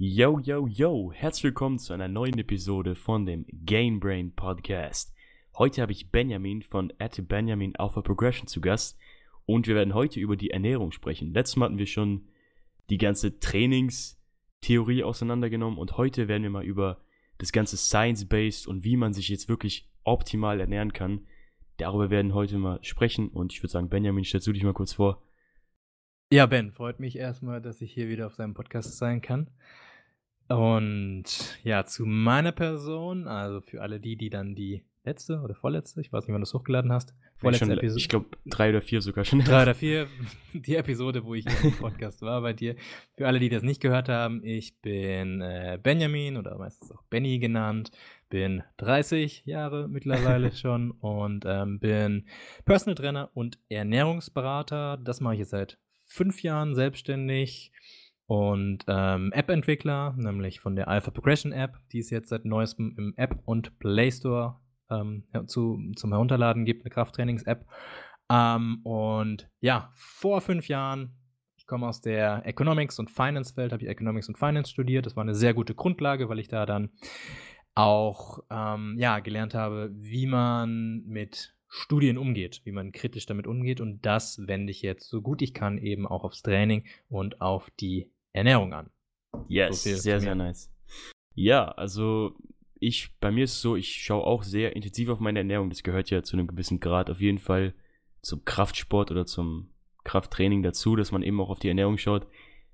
Yo, yo, yo, herzlich willkommen zu einer neuen Episode von dem Game Brain Podcast. Heute habe ich Benjamin von at Benjamin Alpha Progression zu Gast und wir werden heute über die Ernährung sprechen. Letztes Mal hatten wir schon die ganze Trainingstheorie auseinandergenommen und heute werden wir mal über das ganze Science-Based und wie man sich jetzt wirklich optimal ernähren kann. Darüber werden heute mal sprechen und ich würde sagen, Benjamin, stellst du dich mal kurz vor. Ja, Ben, freut mich erstmal, dass ich hier wieder auf seinem Podcast sein kann. Und ja, zu meiner Person, also für alle die, die dann die letzte oder vorletzte, ich weiß nicht, wann du es hochgeladen hast, vorletzte schon, Episode. Ich glaube, drei oder vier sogar schon. Drei oder vier, die Episode, wo ich im Podcast war bei dir. Für alle, die das nicht gehört haben, ich bin äh, Benjamin oder meistens auch Benny genannt, bin 30 Jahre mittlerweile schon und ähm, bin Personal Trainer und Ernährungsberater. Das mache ich jetzt seit fünf Jahren selbstständig und ähm, App-Entwickler, nämlich von der Alpha Progression App, die es jetzt seit neuestem im App und Play Store ähm, zu, zum Herunterladen gibt, eine Krafttrainings-App. Ähm, und ja, vor fünf Jahren, ich komme aus der Economics- und Finance-Welt, habe ich Economics und Finance studiert. Das war eine sehr gute Grundlage, weil ich da dann auch ähm, ja, gelernt habe, wie man mit Studien umgeht, wie man kritisch damit umgeht. Und das wende ich jetzt so gut ich kann eben auch aufs Training und auf die Ernährung an. Yes, so sehr, sehr nice. Ja, also ich, bei mir ist es so, ich schaue auch sehr intensiv auf meine Ernährung. Das gehört ja zu einem gewissen Grad auf jeden Fall zum Kraftsport oder zum Krafttraining dazu, dass man eben auch auf die Ernährung schaut,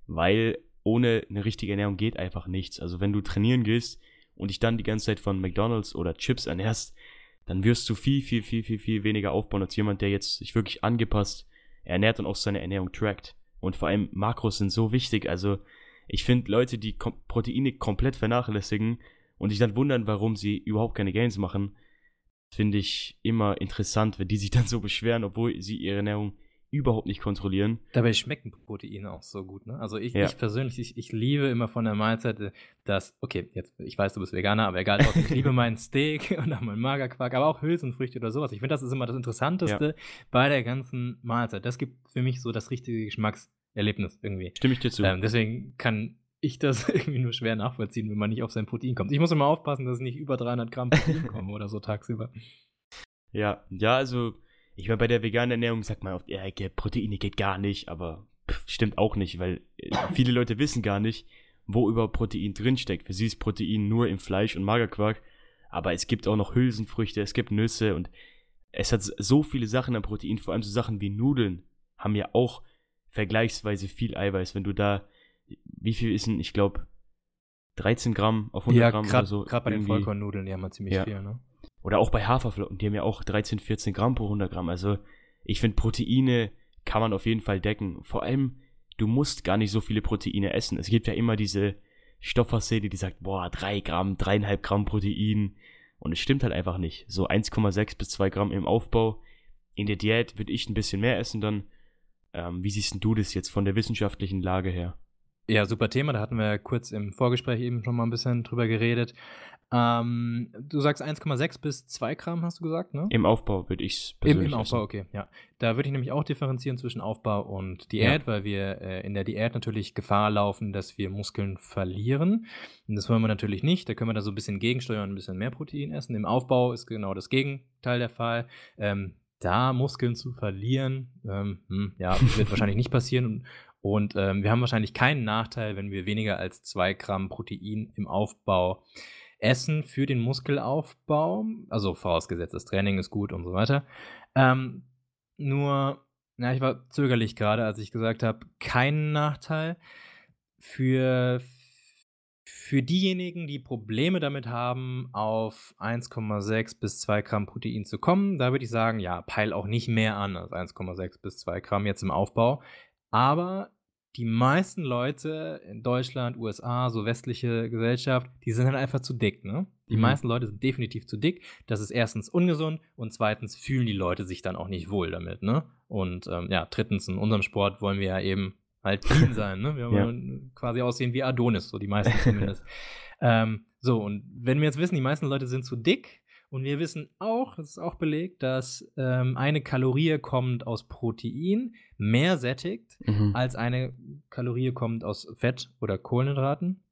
weil ohne eine richtige Ernährung geht einfach nichts. Also wenn du trainieren gehst und dich dann die ganze Zeit von McDonalds oder Chips ernährst, dann wirst du viel, viel, viel, viel, viel weniger aufbauen als jemand, der jetzt sich wirklich angepasst ernährt und auch seine Ernährung trackt. Und vor allem Makros sind so wichtig. Also ich finde Leute, die Kom Proteine komplett vernachlässigen und sich dann wundern, warum sie überhaupt keine Gains machen, finde ich immer interessant, wenn die sich dann so beschweren, obwohl sie ihre Ernährung überhaupt nicht kontrollieren. Dabei schmecken Proteine auch so gut, ne? Also ich, ja. ich persönlich, ich, ich liebe immer von der Mahlzeit äh, das, okay, jetzt, ich weiß, du bist Veganer, aber egal, ich liebe meinen Steak und auch meinen Magerquark, aber auch Hülsenfrüchte oder sowas. Ich finde, das ist immer das Interessanteste ja. bei der ganzen Mahlzeit. Das gibt für mich so das richtige Geschmackserlebnis irgendwie. Stimme ich dir zu. Ähm, deswegen kann ich das irgendwie nur schwer nachvollziehen, wenn man nicht auf sein Protein kommt. Ich muss immer aufpassen, dass es nicht über 300 Gramm Protein kommen oder so tagsüber. Ja, ja, also ich meine, bei der veganen Ernährung sagt man oft, ja, Proteine geht gar nicht, aber pff, stimmt auch nicht, weil äh, viele Leute wissen gar nicht, wo überhaupt Protein drinsteckt. Für sie ist Protein nur im Fleisch und Magerquark, aber es gibt auch noch Hülsenfrüchte, es gibt Nüsse und es hat so viele Sachen an Protein, vor allem so Sachen wie Nudeln haben ja auch vergleichsweise viel Eiweiß. Wenn du da, wie viel ist denn, ich glaube, 13 Gramm auf 100 ja, Gramm grad, oder so. Gerade bei den Vollkornnudeln, die haben wir ziemlich ja. viel, ne? Oder auch bei Haferflocken, die haben ja auch 13, 14 Gramm pro 100 Gramm. Also ich finde, Proteine kann man auf jeden Fall decken. Vor allem, du musst gar nicht so viele Proteine essen. Es gibt ja immer diese Stoffhausszene, die sagt, boah, 3 Gramm, 3,5 Gramm Protein. Und es stimmt halt einfach nicht. So 1,6 bis 2 Gramm im Aufbau. In der Diät würde ich ein bisschen mehr essen dann. Ähm, wie siehst du das jetzt von der wissenschaftlichen Lage her? Ja, super Thema. Da hatten wir kurz im Vorgespräch eben schon mal ein bisschen drüber geredet. Ähm, du sagst 1,6 bis 2 Gramm, hast du gesagt, ne? Im Aufbau würde ich es persönlich Im, Im Aufbau, okay, ja. Da würde ich nämlich auch differenzieren zwischen Aufbau und Diät, ja. weil wir äh, in der Diät natürlich Gefahr laufen, dass wir Muskeln verlieren. Und das wollen wir natürlich nicht. Da können wir da so ein bisschen gegensteuern, ein bisschen mehr Protein essen. Im Aufbau ist genau das Gegenteil der Fall. Ähm, da Muskeln zu verlieren, ähm, hm, ja, wird wahrscheinlich nicht passieren. Und, ähm, wir haben wahrscheinlich keinen Nachteil, wenn wir weniger als 2 Gramm Protein im Aufbau Essen für den Muskelaufbau, also vorausgesetzt, das Training ist gut und so weiter. Ähm, nur, na, ich war zögerlich gerade, als ich gesagt habe, keinen Nachteil. Für, für diejenigen, die Probleme damit haben, auf 1,6 bis 2 Gramm Protein zu kommen, da würde ich sagen, ja, peil auch nicht mehr an als 1,6 bis 2 Gramm jetzt im Aufbau. Aber die meisten Leute in Deutschland, USA, so westliche Gesellschaft, die sind halt einfach zu dick, ne? Die mhm. meisten Leute sind definitiv zu dick. Das ist erstens ungesund und zweitens fühlen die Leute sich dann auch nicht wohl damit, ne? Und ähm, ja, drittens, in unserem Sport wollen wir ja eben halt clean sein, ne? Wir wollen ja. quasi aussehen wie Adonis, so die meisten zumindest. ähm, so, und wenn wir jetzt wissen, die meisten Leute sind zu dick, und wir wissen auch, das ist auch belegt, dass ähm, eine Kalorie kommt aus Protein mehr sättigt, mhm. als eine Kalorie kommt aus Fett oder Kohlenhydraten.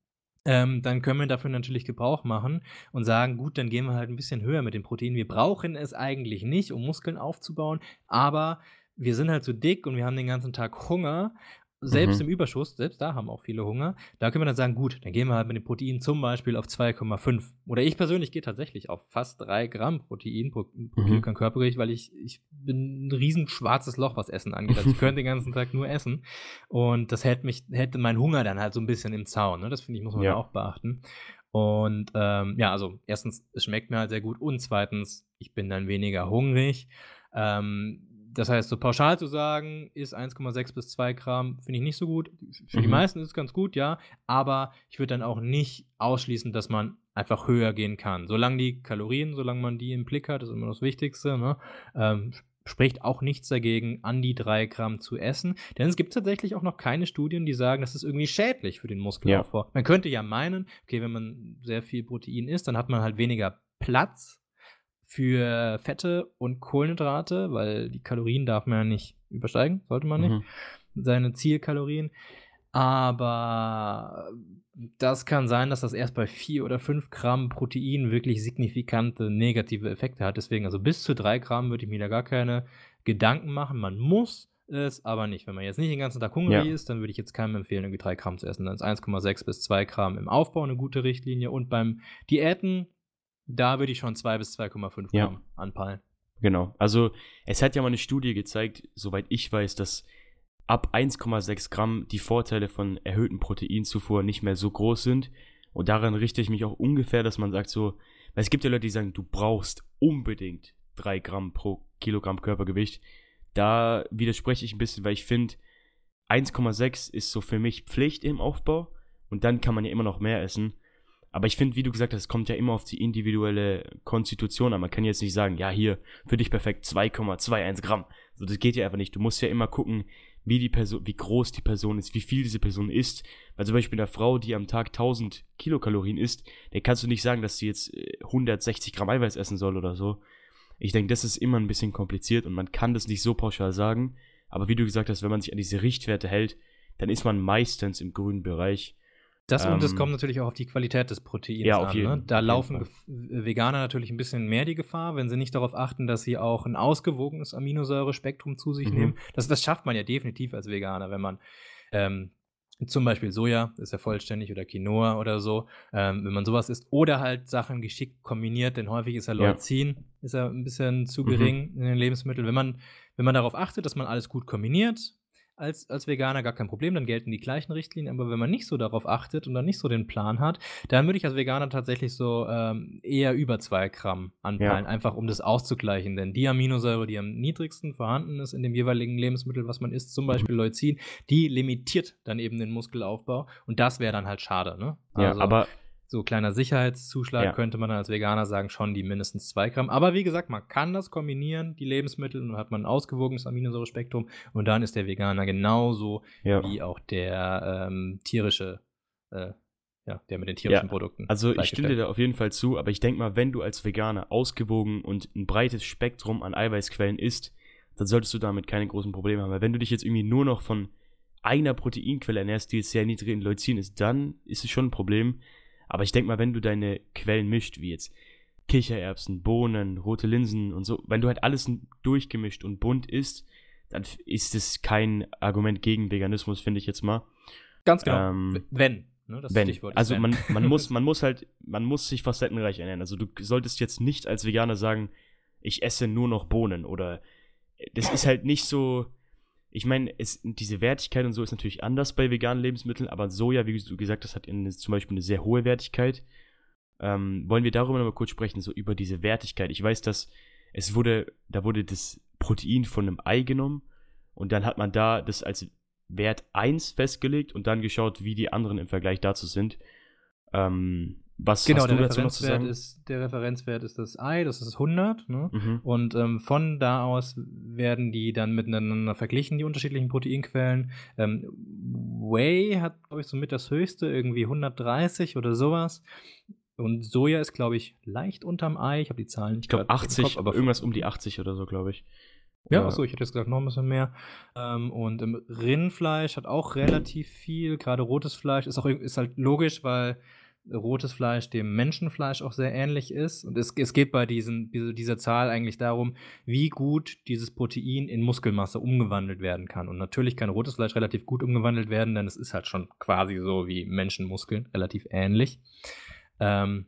ähm, dann können wir dafür natürlich Gebrauch machen und sagen, gut, dann gehen wir halt ein bisschen höher mit den Proteinen. Wir brauchen es eigentlich nicht, um Muskeln aufzubauen, aber wir sind halt so dick und wir haben den ganzen Tag Hunger selbst Mhm. im Überschuss, selbst da haben auch viele Hunger, da können wir dann sagen, gut, dann gehen wir halt mit den Proteinen zum Beispiel auf 2,5. Oder ich persönlich gehe tatsächlich auf fast 3 Gramm Protein pro, pro Mhm. Kilogramm Körpergewicht, weil ich, ich bin ein riesen schwarzes Loch, was Essen angeht. Also ich könnte den ganzen Tag nur essen. Und das hätte mich, hätte meinen Hunger dann halt so ein bisschen im Zaun. Ne? Das finde ich, muss man Ja. ja auch beachten. Und ähm, ja, also erstens, es schmeckt mir halt sehr gut und zweitens, ich bin dann weniger hungrig. Ähm, das heißt, so pauschal zu sagen, ist 1,6 bis 2 Gramm, finde ich nicht so gut. Für die Mhm. meisten ist es ganz gut, ja. Aber ich würde dann auch nicht ausschließen, dass man einfach höher gehen kann. Solange die Kalorien, solange man die im Blick hat, ist immer das Wichtigste. Ne? Ähm, spricht auch nichts dagegen, an die 3 Gramm zu essen. Denn es gibt tatsächlich auch noch keine Studien, die sagen, das ist irgendwie schädlich für den Muskelaufbau. Man könnte ja meinen, okay, wenn man sehr viel Protein isst, dann hat man halt weniger Platz für Fette und Kohlenhydrate, weil die Kalorien darf man ja nicht übersteigen, sollte man nicht, Mhm. seine Zielkalorien. Aber das kann sein, dass das erst bei 4 oder 5 Gramm Protein wirklich signifikante negative Effekte hat. Deswegen, also bis zu 3 Gramm würde ich mir da gar keine Gedanken machen. Man muss es aber nicht. Wenn man jetzt nicht den ganzen Tag hungrig Ja. ist, dann würde ich jetzt keinem empfehlen, irgendwie 3 Gramm zu essen. Dann ist 1,6 bis 2 Gramm im Aufbau eine gute Richtlinie. Und beim Diäten, da würde ich schon 2 bis 2,5 Ja. Gramm anpeilen. Genau. Also, es hat ja mal eine Studie gezeigt, soweit ich weiß, dass ab 1,6 Gramm die Vorteile von erhöhten Proteinzufuhr nicht mehr so groß sind. Und daran richte ich mich auch ungefähr, dass man sagt so, weil es gibt ja Leute, die sagen, du brauchst unbedingt 3 Gramm pro Kilogramm Körpergewicht. Da widerspreche ich ein bisschen, weil ich finde, 1,6 ist so für mich Pflicht im Aufbau und dann kann man ja immer noch mehr essen. Aber ich finde, wie du gesagt hast, es kommt ja immer auf die individuelle Konstitution an. Man kann jetzt nicht sagen, ja, hier, für dich perfekt 2,21 Gramm. So, das geht ja einfach nicht. Du musst ja immer gucken, wie die Person, wie groß die Person ist, wie viel diese Person isst. Weil zum Beispiel eine Frau, die am Tag 1000 Kilokalorien isst, der kannst du nicht sagen, dass sie jetzt äh, 160 Gramm Eiweiß essen soll oder so. Ich denke, das ist immer ein bisschen kompliziert und man kann das nicht so pauschal sagen. Aber wie du gesagt hast, wenn man sich an diese Richtwerte hält, dann ist man meistens im grünen Bereich. Das und es Ähm, kommt natürlich auch auf die Qualität des Proteins Ja, auf an. jeden- ne? Da laufen Veganer natürlich ein bisschen mehr die Gefahr, wenn sie nicht darauf achten, dass sie auch ein ausgewogenes Aminosäurespektrum zu sich Mhm. nehmen. Das, das schafft man ja definitiv als Veganer, wenn man ähm, zum Beispiel Soja, ist ja vollständig, oder Quinoa oder so, ähm, wenn man sowas isst. Oder halt Sachen geschickt kombiniert, denn häufig ist ja Ja. Leucin, ist ja ein bisschen zu Mhm. gering in den Lebensmitteln. Wenn man, wenn man darauf achtet, dass man alles gut kombiniert, als, als Veganer gar kein Problem, dann gelten die gleichen Richtlinien. Aber wenn man nicht so darauf achtet und dann nicht so den Plan hat, dann würde ich als Veganer tatsächlich so ähm, eher über 2 Gramm anpeilen, Ja. einfach um das auszugleichen. Denn die Aminosäure, die am niedrigsten vorhanden ist in dem jeweiligen Lebensmittel, was man isst, zum Beispiel Leucin, die limitiert dann eben den Muskelaufbau. Und das wäre dann halt schade. Ne? Ja, Also, aber so kleiner Sicherheitszuschlag Ja. könnte man dann als Veganer sagen, schon die mindestens 2 Gramm. Aber wie gesagt, man kann das kombinieren, die Lebensmittel, und dann hat man ein ausgewogenes Aminosäurespektrum und dann ist der Veganer genauso ja. wie auch der ähm, tierische, äh, ja, der mit den tierischen Ja, Produkten. Also ich stimme dir da auf jeden Fall zu, aber ich denke mal, wenn du als Veganer ausgewogen und ein breites Spektrum an Eiweißquellen isst, dann solltest du damit keine großen Probleme haben. Weil wenn du dich jetzt irgendwie nur noch von einer Proteinquelle ernährst, die jetzt sehr niedrig in Leucin ist, dann ist es schon ein Problem. Aber ich denke mal, wenn du deine Quellen mischt, wie jetzt Kichererbsen, Bohnen, rote Linsen und so, wenn du halt alles durchgemischt und bunt isst, dann ist es kein Argument gegen Veganismus, finde ich jetzt mal. Ganz genau. ähm, wenn. Ne, das Wenn. Also wenn. man, man muss, man muss halt, man muss sich facettenreich ernähren. Also du solltest jetzt nicht als Veganer sagen, ich esse nur noch Bohnen oder das ist halt nicht so. Ich meine, es, diese Wertigkeit und so ist natürlich anders bei veganen Lebensmitteln, aber Soja, wie du gesagt hast, hat eine, zum Beispiel eine sehr hohe Wertigkeit. Ähm, wollen wir darüber nochmal kurz sprechen, so über diese Wertigkeit? Ich weiß, dass es wurde, da wurde das Protein von einem Ei genommen und dann hat man da das als Wert 1 festgelegt und dann geschaut, wie die anderen im Vergleich dazu sind. Ähm, was genau, hast der du dazu noch zu Referenzwert, sagen? ist, der Referenzwert ist das Ei, das ist 100. Ne? mhm. Und ähm, von da aus werden die dann miteinander verglichen, die unterschiedlichen Proteinquellen. Ähm, Whey hat, glaube ich, somit das höchste, irgendwie 130 oder sowas. Und Soja ist, glaube ich, leicht unterm Ei. Ich habe die Zahlen nicht Ich glaube grad im 80, Kopf, aber irgendwas um die 80 oder so, glaube ich. Ja, achso, ich hätte jetzt gesagt, noch ein bisschen mehr. Ähm, und im Rindfleisch hat auch relativ viel, gerade rotes Fleisch ist auch ist halt logisch, weil rotes Fleisch dem Menschenfleisch auch sehr ähnlich ist. Und es, es geht bei diesen, dieser Zahl eigentlich darum, wie gut dieses Protein in Muskelmasse umgewandelt werden kann. Und natürlich kann rotes Fleisch relativ gut umgewandelt werden, denn es ist halt schon quasi so wie Menschenmuskeln, relativ ähnlich. Ähm,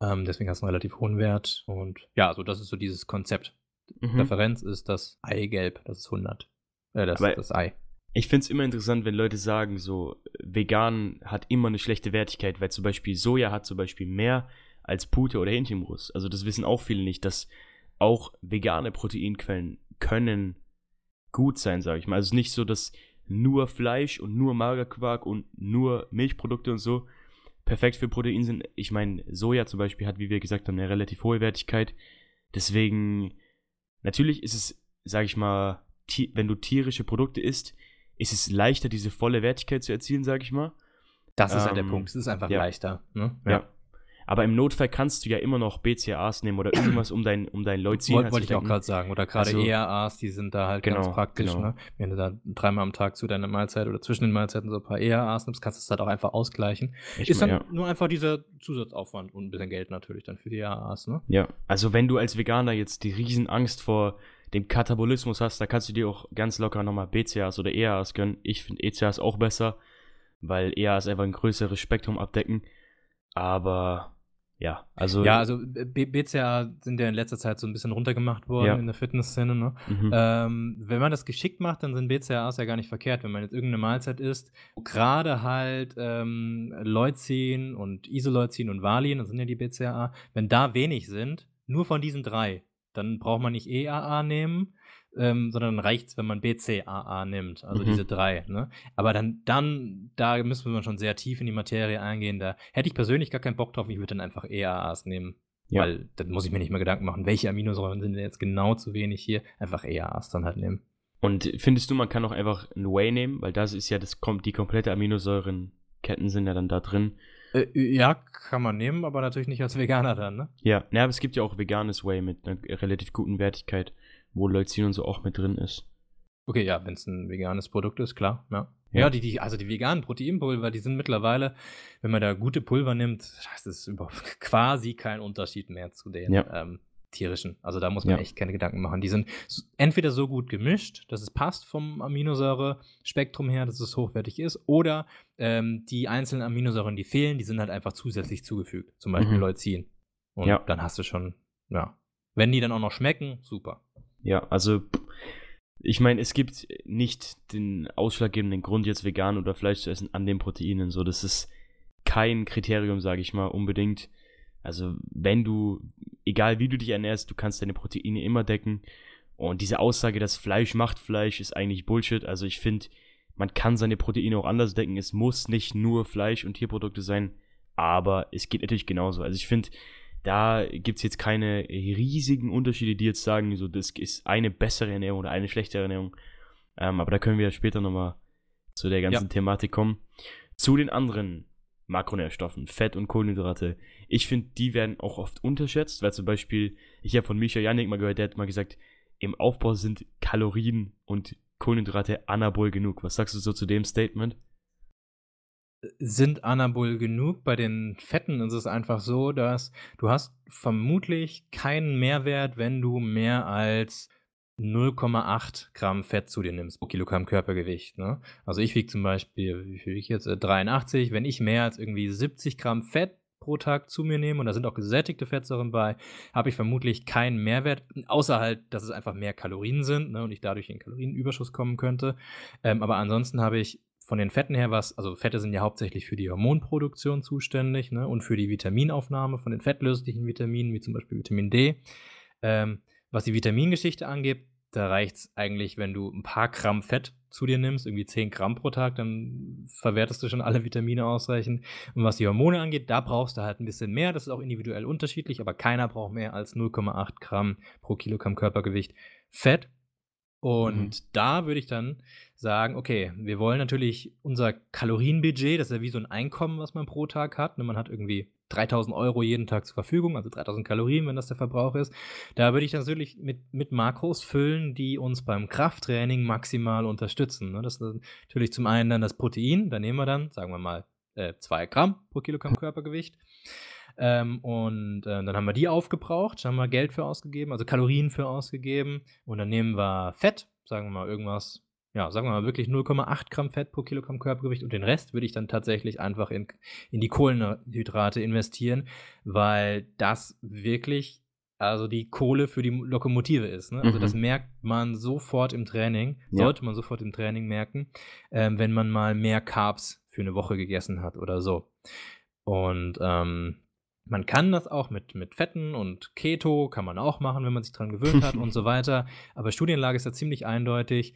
ähm, deswegen hat es einen relativ hohen Wert. Und ja, so das ist so dieses Konzept. Mhm. Referenz ist das Eigelb, das ist 100. Äh, das, Aber das Ei. Ich finde es immer interessant, wenn Leute sagen, so, vegan hat immer eine schlechte Wertigkeit, weil zum Beispiel Soja hat zum Beispiel mehr als Pute oder Hähnchenbrust. Also das wissen auch viele nicht, dass auch vegane Proteinquellen können gut sein, sage ich mal. Also nicht so, dass nur Fleisch und nur Magerquark und nur Milchprodukte und so perfekt für Protein sind. Ich meine, Soja zum Beispiel hat, wie wir gesagt haben, eine relativ hohe Wertigkeit. Deswegen, natürlich ist es, sage ich mal, wenn du tierische Produkte isst, ist es leichter, diese volle Wertigkeit zu erzielen, sage ich mal. Das ist ähm, halt der ähm, Punkt. Es ist einfach ja. leichter. Ne? Ja. ja. Aber im Notfall kannst du ja immer noch BCAAs nehmen oder irgendwas, um dein, um dein Leucin Wollte wollt ich auch gerade sagen. Oder gerade also, ERAs, die sind da halt genau, ganz praktisch. Genau. Ne? Wenn du da dreimal am Tag zu deiner Mahlzeit oder zwischen den Mahlzeiten so ein paar ERAs nimmst, kannst du es halt auch einfach ausgleichen. Ich ist dann ja. nur einfach dieser Zusatzaufwand und ein bisschen Geld natürlich dann für die ERAs. Ne? Ja, also wenn du als Veganer jetzt die Riesenangst vor dem Katabolismus hast, da kannst du dir auch ganz locker nochmal BCAAs oder EAAs gönnen. Ich finde ECAAs auch besser, weil EAAs einfach ein größeres Spektrum abdecken. Aber ja, also. Ja, also BCA sind ja in letzter Zeit so ein bisschen runtergemacht worden ja. in der Fitnessszene. Ne? Mhm. Ähm, wenn man das geschickt macht, dann sind BCAAs ja gar nicht verkehrt. Wenn man jetzt irgendeine Mahlzeit isst, gerade halt ähm, Leucin und Isoleucin und Valin, das sind ja die BCAA, wenn da wenig sind, nur von diesen drei, dann braucht man nicht EAA nehmen, ähm, sondern dann reicht es, wenn man BCAA nimmt, also mhm. diese drei. Ne? Aber dann, dann, da müssen wir schon sehr tief in die Materie eingehen. Da hätte ich persönlich gar keinen Bock drauf, ich würde dann einfach EAAs nehmen. Ja. Weil dann muss ich mir nicht mehr Gedanken machen, welche Aminosäuren sind denn jetzt genau zu wenig hier. Einfach EAAs dann halt nehmen. Und findest du, man kann auch einfach ein Whey nehmen, weil das ist ja, das kommt, die komplette Aminosäurenketten sind ja dann da drin. Äh, ja, kann man nehmen, aber natürlich nicht als Veganer dann, ne? Ja, ja aber es gibt ja auch veganes Whey mit einer relativ guten Wertigkeit wo Leucin und so auch mit drin ist. Okay, ja, wenn es ein veganes Produkt ist, klar, ja. Ja, ja die, die, also die veganen Proteinpulver, die sind mittlerweile, wenn man da gute Pulver nimmt, das ist quasi kein Unterschied mehr zu den ja. ähm, tierischen. Also da muss man ja. echt keine Gedanken machen. Die sind entweder so gut gemischt, dass es passt vom Aminosäure-Spektrum her, dass es hochwertig ist, oder ähm, die einzelnen Aminosäuren, die fehlen, die sind halt einfach zusätzlich zugefügt. Zum Beispiel mhm. Leucin. Und ja. dann hast du schon, ja. Wenn die dann auch noch schmecken, super. Ja, also ich meine, es gibt nicht den ausschlaggebenden Grund, jetzt vegan oder Fleisch zu essen an den Proteinen. So, das ist kein Kriterium, sage ich mal, unbedingt. Also, wenn du, egal wie du dich ernährst, du kannst deine Proteine immer decken. Und diese Aussage, dass Fleisch macht Fleisch, ist eigentlich Bullshit. Also, ich finde, man kann seine Proteine auch anders decken. Es muss nicht nur Fleisch und Tierprodukte sein, aber es geht natürlich genauso. Also, ich finde, da gibt es jetzt keine riesigen Unterschiede, die jetzt sagen, so, das ist eine bessere Ernährung oder eine schlechtere Ernährung. Ähm, aber da können wir später nochmal zu der ganzen ja. Thematik kommen. Zu den anderen Makronährstoffen, Fett und Kohlenhydrate. Ich finde, die werden auch oft unterschätzt, weil zum Beispiel, ich habe von Micha Janik mal gehört, der hat mal gesagt, im Aufbau sind Kalorien und Kohlenhydrate anabol genug. Was sagst du so zu dem Statement? sind Anabol genug. Bei den Fetten ist es einfach so, dass du hast vermutlich keinen Mehrwert, wenn du mehr als 0,8 Gramm Fett zu dir nimmst pro Kilogramm Körpergewicht. Ne? Also ich wiege zum Beispiel, wie viel ich jetzt? 83. Äh, wenn ich mehr als irgendwie 70 Gramm Fett pro Tag zu mir nehme und da sind auch gesättigte Fettsäuren bei, habe ich vermutlich keinen Mehrwert, außer halt, dass es einfach mehr Kalorien sind ne, und ich dadurch in Kalorienüberschuss kommen könnte. Ähm, aber ansonsten habe ich von den Fetten her, was, also Fette sind ja hauptsächlich für die Hormonproduktion zuständig ne, und für die Vitaminaufnahme von den fettlöslichen Vitaminen, wie zum Beispiel Vitamin D. Ähm, was die Vitamingeschichte angeht, da reicht es eigentlich, wenn du ein paar Gramm Fett zu dir nimmst, irgendwie 10 Gramm pro Tag, dann verwertest du schon alle Vitamine ausreichend. Und was die Hormone angeht, da brauchst du halt ein bisschen mehr. Das ist auch individuell unterschiedlich, aber keiner braucht mehr als 0,8 Gramm pro Kilogramm Körpergewicht Fett. Und mhm. da würde ich dann sagen, okay, wir wollen natürlich unser Kalorienbudget, das ist ja wie so ein Einkommen, was man pro Tag hat. Ne? Man hat irgendwie 3000 Euro jeden Tag zur Verfügung, also 3000 Kalorien, wenn das der Verbrauch ist. Da würde ich natürlich mit, mit Makros füllen, die uns beim Krafttraining maximal unterstützen. Ne? Das ist natürlich zum einen dann das Protein, da nehmen wir dann, sagen wir mal, 2 äh, Gramm pro Kilogramm Körpergewicht. Ähm, und äh, dann haben wir die aufgebraucht, haben wir Geld für ausgegeben, also Kalorien für ausgegeben. Und dann nehmen wir Fett, sagen wir mal irgendwas ja, sagen wir mal wirklich 0,8 Gramm Fett pro Kilogramm Körpergewicht und den Rest würde ich dann tatsächlich einfach in, in die Kohlenhydrate investieren, weil das wirklich also die Kohle für die Lokomotive ist. Ne? Also mhm. das merkt man sofort im Training, ja. sollte man sofort im Training merken, ähm, wenn man mal mehr Carbs für eine Woche gegessen hat oder so. Und ähm, man kann das auch mit, mit Fetten und Keto, kann man auch machen, wenn man sich dran gewöhnt hat und so weiter. Aber Studienlage ist da ziemlich eindeutig.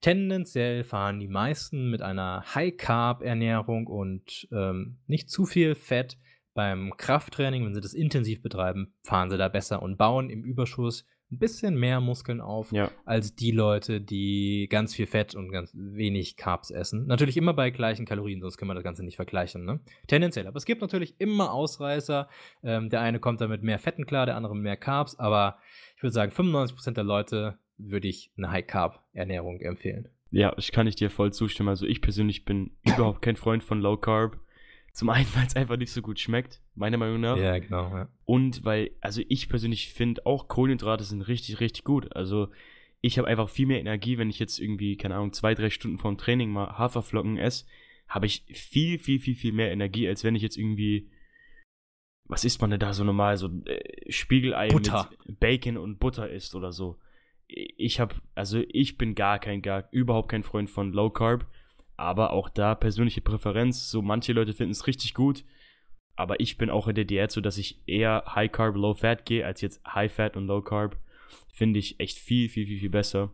Tendenziell fahren die meisten mit einer High-Carb-Ernährung und ähm, nicht zu viel Fett. Beim Krafttraining, wenn sie das intensiv betreiben, fahren sie da besser und bauen im Überschuss ein bisschen mehr Muskeln auf ja. als die Leute, die ganz viel Fett und ganz wenig Carbs essen. Natürlich immer bei gleichen Kalorien, sonst können wir das Ganze nicht vergleichen. Ne? Tendenziell. Aber es gibt natürlich immer Ausreißer. Ähm, der eine kommt da mit mehr Fetten klar, der andere mehr Carbs. Aber ich würde sagen, 95% der Leute würde ich eine High-Carb-Ernährung empfehlen. Ja, ich kann ich dir voll zustimmen. Also ich persönlich bin überhaupt kein Freund von Low Carb. Zum einen, weil es einfach nicht so gut schmeckt, meiner Meinung nach. Ja, genau. Ja. Und weil, also ich persönlich finde auch Kohlenhydrate sind richtig, richtig gut. Also ich habe einfach viel mehr Energie, wenn ich jetzt irgendwie, keine Ahnung, zwei, drei Stunden vorm Training mal Haferflocken esse, habe ich viel, viel, viel, viel mehr Energie, als wenn ich jetzt irgendwie, was isst man denn da so normal, so äh, Spiegelei Butter. mit Bacon und Butter isst oder so ich habe, also ich bin gar kein, gar überhaupt kein Freund von Low Carb, aber auch da persönliche Präferenz. So manche Leute finden es richtig gut, aber ich bin auch in der Diät so, dass ich eher High Carb, Low Fat gehe, als jetzt High Fat und Low Carb. Finde ich echt viel, viel, viel, viel besser.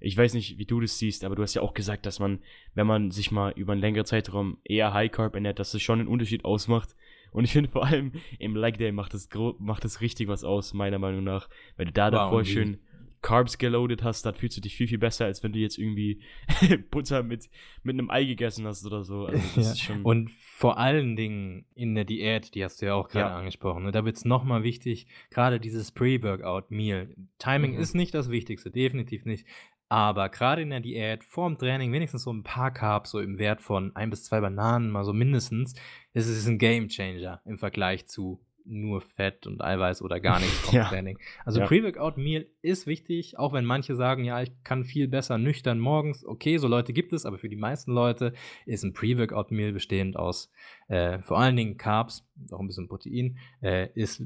Ich weiß nicht, wie du das siehst, aber du hast ja auch gesagt, dass man, wenn man sich mal über einen längeren Zeitraum eher High Carb ernährt, dass das schon einen Unterschied ausmacht. Und ich finde vor allem im Leg Day macht das, macht das richtig was aus, meiner Meinung nach. Weil du da wow, davor schön Carbs geloadet hast, dann fühlst du dich viel, viel besser, als wenn du jetzt irgendwie Butter mit, mit einem Ei gegessen hast oder so. Also ja. Und vor allen Dingen in der Diät, die hast du ja auch gerade ja. angesprochen, ne? da wird es nochmal wichtig, gerade dieses Pre-Workout-Meal. Timing mhm. ist nicht das Wichtigste, definitiv nicht. Aber gerade in der Diät, vorm Training, wenigstens so ein paar Carbs, so im Wert von ein bis zwei Bananen, mal so mindestens, ist es ein Game Changer im Vergleich zu nur Fett und Eiweiß oder gar nichts vom ja. Training. Also ja. Pre-Workout-Meal ist wichtig, auch wenn manche sagen, ja, ich kann viel besser nüchtern morgens. Okay, so Leute gibt es, aber für die meisten Leute ist ein Pre-Workout-Meal bestehend aus äh, vor allen Dingen Carbs, auch ein bisschen Protein, äh, ist,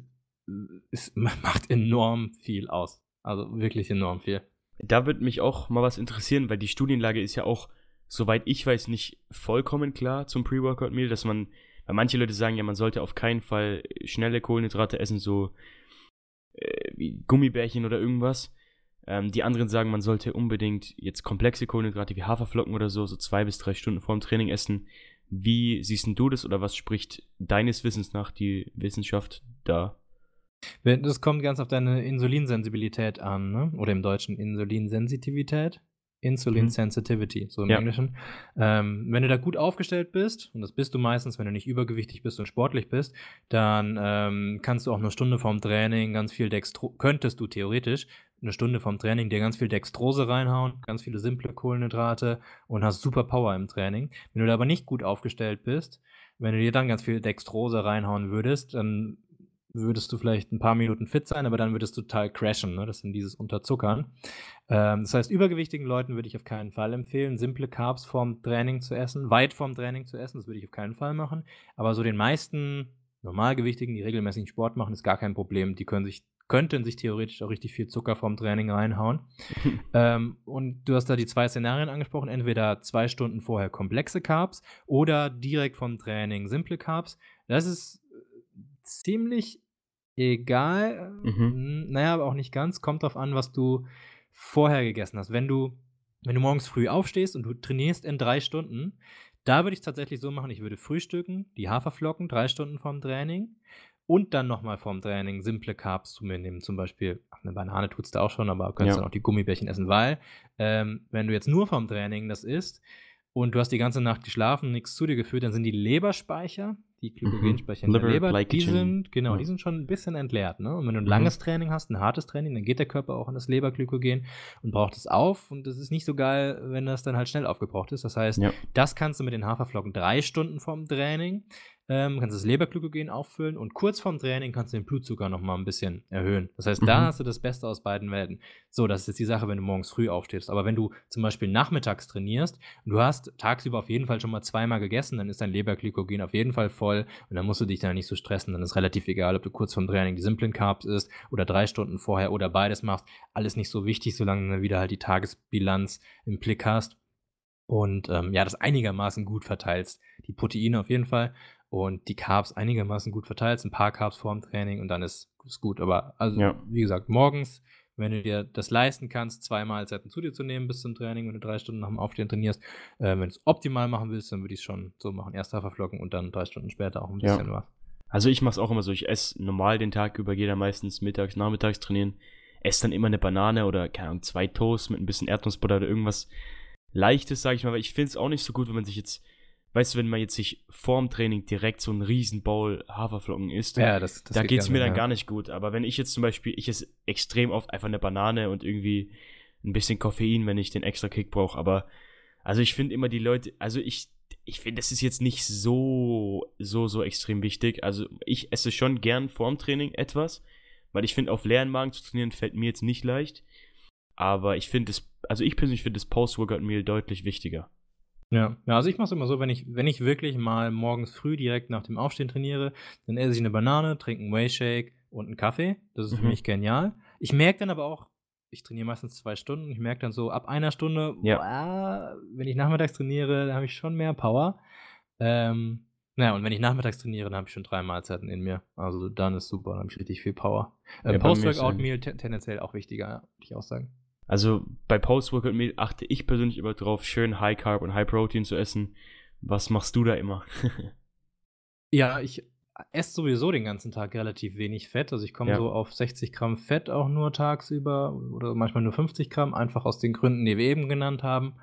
ist, macht enorm viel aus. Also wirklich enorm viel. Da würde mich auch mal was interessieren, weil die Studienlage ist ja auch, soweit ich weiß, nicht vollkommen klar zum Pre-Workout-Meal, dass man weil manche Leute sagen ja, man sollte auf keinen Fall schnelle Kohlenhydrate essen, so äh, wie Gummibärchen oder irgendwas. Ähm, die anderen sagen, man sollte unbedingt jetzt komplexe Kohlenhydrate wie Haferflocken oder so, so zwei bis drei Stunden vor dem Training essen. Wie siehst du das oder was spricht deines Wissens nach die Wissenschaft da? Das kommt ganz auf deine Insulinsensibilität an, ne? oder im Deutschen Insulinsensitivität. Insulin mhm. Sensitivity, so im ja. Englischen. Ähm, wenn du da gut aufgestellt bist, und das bist du meistens, wenn du nicht übergewichtig bist und sportlich bist, dann ähm, kannst du auch eine Stunde vorm Training ganz viel Dextro, könntest du theoretisch eine Stunde vorm Training dir ganz viel Dextrose reinhauen, ganz viele simple Kohlenhydrate und hast super Power im Training. Wenn du da aber nicht gut aufgestellt bist, wenn du dir dann ganz viel Dextrose reinhauen würdest, dann würdest du vielleicht ein paar Minuten fit sein, aber dann würdest du total crashen. Ne? Das sind dieses Unterzuckern. Ähm, das heißt, übergewichtigen Leuten würde ich auf keinen Fall empfehlen, simple Carbs vorm Training zu essen, weit vorm Training zu essen. Das würde ich auf keinen Fall machen. Aber so den meisten Normalgewichtigen, die regelmäßig Sport machen, ist gar kein Problem. Die können sich könnten sich theoretisch auch richtig viel Zucker vorm Training reinhauen. ähm, und du hast da die zwei Szenarien angesprochen, entweder zwei Stunden vorher komplexe Carbs oder direkt vom Training simple Carbs. Das ist ziemlich egal. Mhm. Naja, aber auch nicht ganz. Kommt drauf an, was du vorher gegessen hast. Wenn du, wenn du morgens früh aufstehst und du trainierst in drei Stunden, da würde ich es tatsächlich so machen, ich würde frühstücken, die Haferflocken, drei Stunden vorm Training. und dann nochmal vorm Training simple Carbs zu mir nehmen. Zum Beispiel, eine Banane tut's da auch schon, aber du kannst ja. dann auch die Gummibärchen essen, weil ähm, wenn du jetzt nur vorm Training das isst und du hast die ganze Nacht geschlafen, nichts zu dir geführt, dann sind die Leberspeicher, die Glykogenspeicher mhm. in der Leber, die sind, genau, ja. die sind schon ein bisschen entleert. Ne? Und wenn du ein mhm. langes Training hast, ein hartes Training, dann geht der Körper auch in das Leberglykogen und braucht es auf. Und das ist nicht so geil, wenn das dann halt schnell aufgebraucht ist. Das heißt, ja. das kannst du mit den Haferflocken drei Stunden vorm Training ähm, kannst das Leberglykogen auffüllen und kurz vorm Training kannst du den Blutzucker noch mal ein bisschen erhöhen. Das heißt, mhm. da hast du das Beste aus beiden Welten. So, das ist jetzt die Sache, wenn du morgens früh aufstehst. Aber wenn du zum Beispiel nachmittags trainierst und du hast tagsüber auf jeden Fall schon mal zweimal gegessen, dann ist dein Leberglykogen auf jeden Fall voll und dann musst du dich da nicht so stressen. Dann ist relativ egal, ob du kurz vorm Training die simplen Carbs isst oder drei Stunden vorher oder beides machst. Alles nicht so wichtig, solange du wieder halt die Tagesbilanz im Blick hast und ähm, ja, das einigermaßen gut verteilst. Die Proteine auf jeden Fall und die Carbs einigermaßen gut verteilt, ein paar Carbs vorm Training und dann ist es gut. Aber also, ja. wie gesagt, morgens, wenn du dir das leisten kannst, zwei Mahlzeiten zu dir zu nehmen bis zum Training, wenn du drei Stunden nach dem Aufstehen trainierst, äh, wenn du es optimal machen willst, dann würde ich es schon so machen. Erst Haferflocken und dann drei Stunden später auch ein bisschen ja. was. Also ich mache es auch immer so, ich esse normal den Tag über, gehe dann meistens mittags, nachmittags trainieren, esse dann immer eine Banane oder, keine Ahnung, zwei Toast mit ein bisschen Erdnussbutter oder irgendwas Leichtes, sage ich mal, weil ich finde es auch nicht so gut, wenn man sich jetzt weißt du, wenn man jetzt sich vorm Training direkt so einen riesen Bowl Haferflocken isst, ja, das, das da geht es mir dann ja. gar nicht gut. Aber wenn ich jetzt zum Beispiel, ich esse extrem oft einfach eine Banane und irgendwie ein bisschen Koffein, wenn ich den extra Kick brauche. Aber also ich finde immer die Leute, also ich, ich finde, das ist jetzt nicht so, so, so extrem wichtig. Also ich esse schon gern vorm Training etwas, weil ich finde, auf leeren Magen zu trainieren fällt mir jetzt nicht leicht. Aber ich finde es, also ich persönlich finde das Post-Workout-Meal deutlich wichtiger. Ja, ja, also ich mache es immer so, wenn ich, wenn ich wirklich mal morgens früh direkt nach dem Aufstehen trainiere, dann esse ich eine Banane, trinke einen Whey-Shake und einen Kaffee. Das ist mhm. für mich genial. Ich merke dann aber auch, ich trainiere meistens zwei Stunden, ich merke dann so ab einer Stunde, ja. boah, wenn ich nachmittags trainiere, dann habe ich schon mehr Power. Ähm, naja, und wenn ich nachmittags trainiere, dann habe ich schon drei Mahlzeiten in mir. Also dann ist super, dann habe ich richtig viel Power. Äh, ja, Post-Workout-Meal tendenziell auch wichtiger, würde ich auch sagen. Also bei Post-Workout Meal achte ich persönlich immer drauf, schön High Carb und High Protein zu essen. Was machst du da immer? ja, ich esse sowieso den ganzen Tag relativ wenig Fett. Also ich komme ja. so auf 60 Gramm Fett auch nur tagsüber oder manchmal nur 50 Gramm, einfach aus den Gründen, die wir eben genannt haben.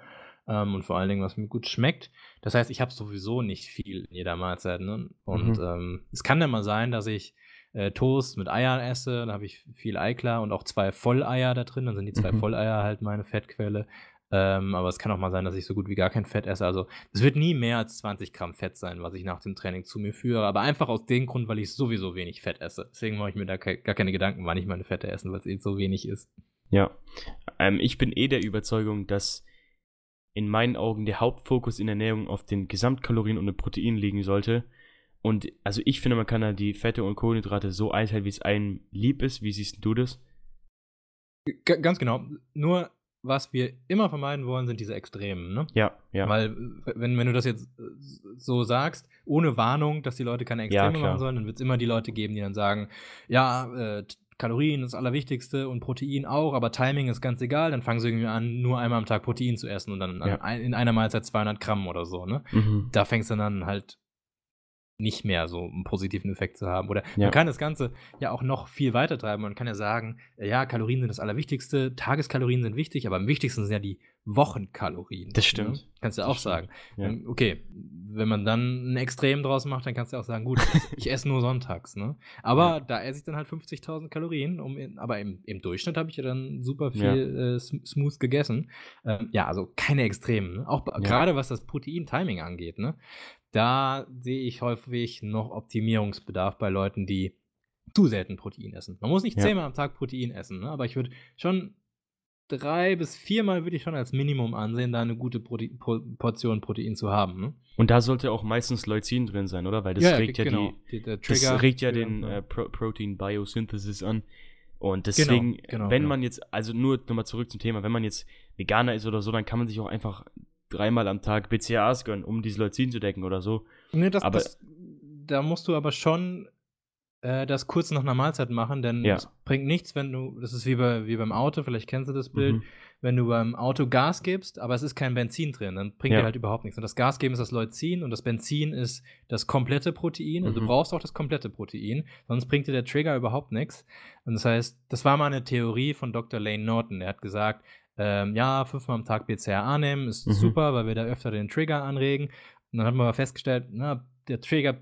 Ähm, und vor allen Dingen, was mir gut schmeckt. Das heißt, ich habe sowieso nicht viel in jeder Mahlzeit. Ne? Und mhm. ähm, es kann dann mal sein, dass ich äh, Toast mit Eiern esse, da habe ich viel Eiklar und auch zwei Volleier da drin, dann sind die zwei mhm. Volleier halt meine Fettquelle. Ähm, aber es kann auch mal sein, dass ich so gut wie gar kein Fett esse. Also es wird nie mehr als 20 Gramm Fett sein, was ich nach dem Training zu mir führe. Aber einfach aus dem Grund, weil ich sowieso wenig Fett esse. Deswegen mache ich mir da ke gar keine Gedanken, wann ich meine Fette essen, weil es eh so wenig ist. Ja, ähm, ich bin eh der Überzeugung, dass in meinen Augen der Hauptfokus in der Ernährung auf den Gesamtkalorien und den Proteinen liegen sollte und also ich finde, man kann da die Fette und Kohlenhydrate so einteilen, wie es einem lieb ist. Wie siehst du das? G ganz genau. Nur was wir immer vermeiden wollen, sind diese Extremen, ne? Ja, ja. Weil, wenn, wenn du das jetzt so sagst, ohne Warnung, dass die Leute keine Extreme ja, machen sollen, dann wird es immer die Leute geben, die dann sagen, ja, äh, Kalorien ist das Allerwichtigste und Protein auch, aber Timing ist ganz egal. Dann fangen sie irgendwie an, nur einmal am Tag Protein zu essen und dann ja. in einer Mahlzeit 200 Gramm oder so, ne? Mhm. Da fängst du dann halt nicht mehr so einen positiven Effekt zu haben. Oder ja. man kann das Ganze ja auch noch viel weiter treiben. Man kann ja sagen, ja, Kalorien sind das Allerwichtigste, Tageskalorien sind wichtig, aber am wichtigsten sind ja die Wochenkalorien. Das stimmt. Ne? Kannst du ja auch sagen. Ja. Ähm, okay, wenn man dann ein Extrem draus macht, dann kannst du auch sagen, gut, ich esse nur sonntags. Ne? Aber ja. da esse ich dann halt 50.000 Kalorien. Um in, aber im, im Durchschnitt habe ich ja dann super viel äh, smooth gegessen. Ähm, ja, also keine Extremen. Ne? Auch gerade was das Protein-Timing angeht. Ne? Da sehe ich häufig noch Optimierungsbedarf bei Leuten, die zu selten Protein essen. Man muss nicht ja. zehnmal am Tag Protein essen, ne? aber ich würde schon drei bis viermal würde ich schon als Minimum ansehen, da eine gute Prote Portion Protein zu haben. Ne? Und da sollte auch meistens Leucin drin sein, oder? Weil das ja, regt ja, genau. die, die das regt ja den äh, Pro Protein Biosynthesis an. Und genau, deswegen, genau, genau, wenn man jetzt, also nur nochmal zurück zum Thema, wenn man jetzt Veganer ist oder so, dann kann man sich auch einfach dreimal am Tag BCAAs gönnen, um diese Leucin zu decken oder so. Nee, das, aber das, da musst du aber schon äh, das kurz nach einer Mahlzeit machen, denn Ja. es bringt nichts, wenn du, das ist wie, bei, wie beim Auto, vielleicht kennst du das Bild, Mhm. wenn du beim Auto Gas gibst, aber es ist kein Benzin drin, dann bringt Ja. dir halt überhaupt nichts. Und das Gas geben ist das Leucin und das Benzin ist das komplette Protein. Und du Mhm. brauchst auch das komplette Protein, sonst bringt dir der Trigger überhaupt nichts. Und das heißt, das war mal eine Theorie von Dr. Lane Norton. Er hat gesagt, ähm, ja, fünfmal am Tag BCAA nehmen ist Mhm. super, weil wir da öfter den Trigger anregen. Und dann hat man aber festgestellt, na, der Trigger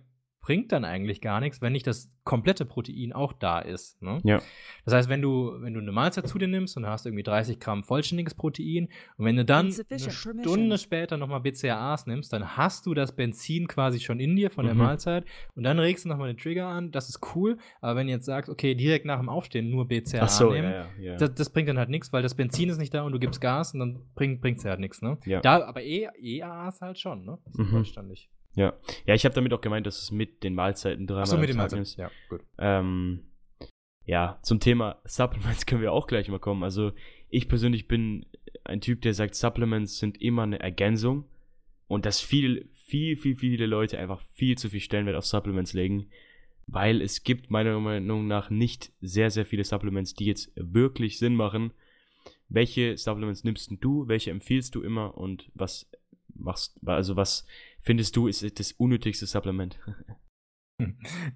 bringt dann eigentlich gar nichts, wenn nicht das komplette Protein auch da ist. Ne? Ja. Das heißt, wenn du, wenn du eine Mahlzeit zu dir nimmst und hast irgendwie 30 Gramm vollständiges Protein und wenn du dann eine Stunde später nochmal BCAAs nimmst, dann hast du das Benzin quasi schon in dir von der Mhm. Mahlzeit und dann regst du nochmal den Trigger an, das ist cool, aber wenn du jetzt sagst, okay, direkt nach dem Aufstehen nur BCAA so, nehmen, ja, ja, ja. das, das bringt dann halt nichts, weil das Benzin ist nicht da und du gibst Gas und dann bringt es halt nichts, ne? Ja. Da, aber E- EAAs halt schon, ne? Das ist Mhm. vollständig. Ja. ja, ich habe damit auch gemeint, dass es mit den Mahlzeiten dreimal Achso, mit dem am Tag Mahlzeit. nimmst. Ja, gut. Ähm, ja, zum Thema Supplements können wir auch gleich mal kommen. Also ich persönlich bin ein Typ, der sagt, Supplements sind immer eine Ergänzung und dass viel, viel, viel, viele Leute einfach viel zu viel Stellenwert auf Supplements legen, weil es gibt meiner Meinung nach nicht sehr, sehr viele Supplements, die jetzt wirklich Sinn machen. Welche Supplements nimmst du? Welche empfiehlst du immer und was machst, also was findest du ist das unnötigste Supplement?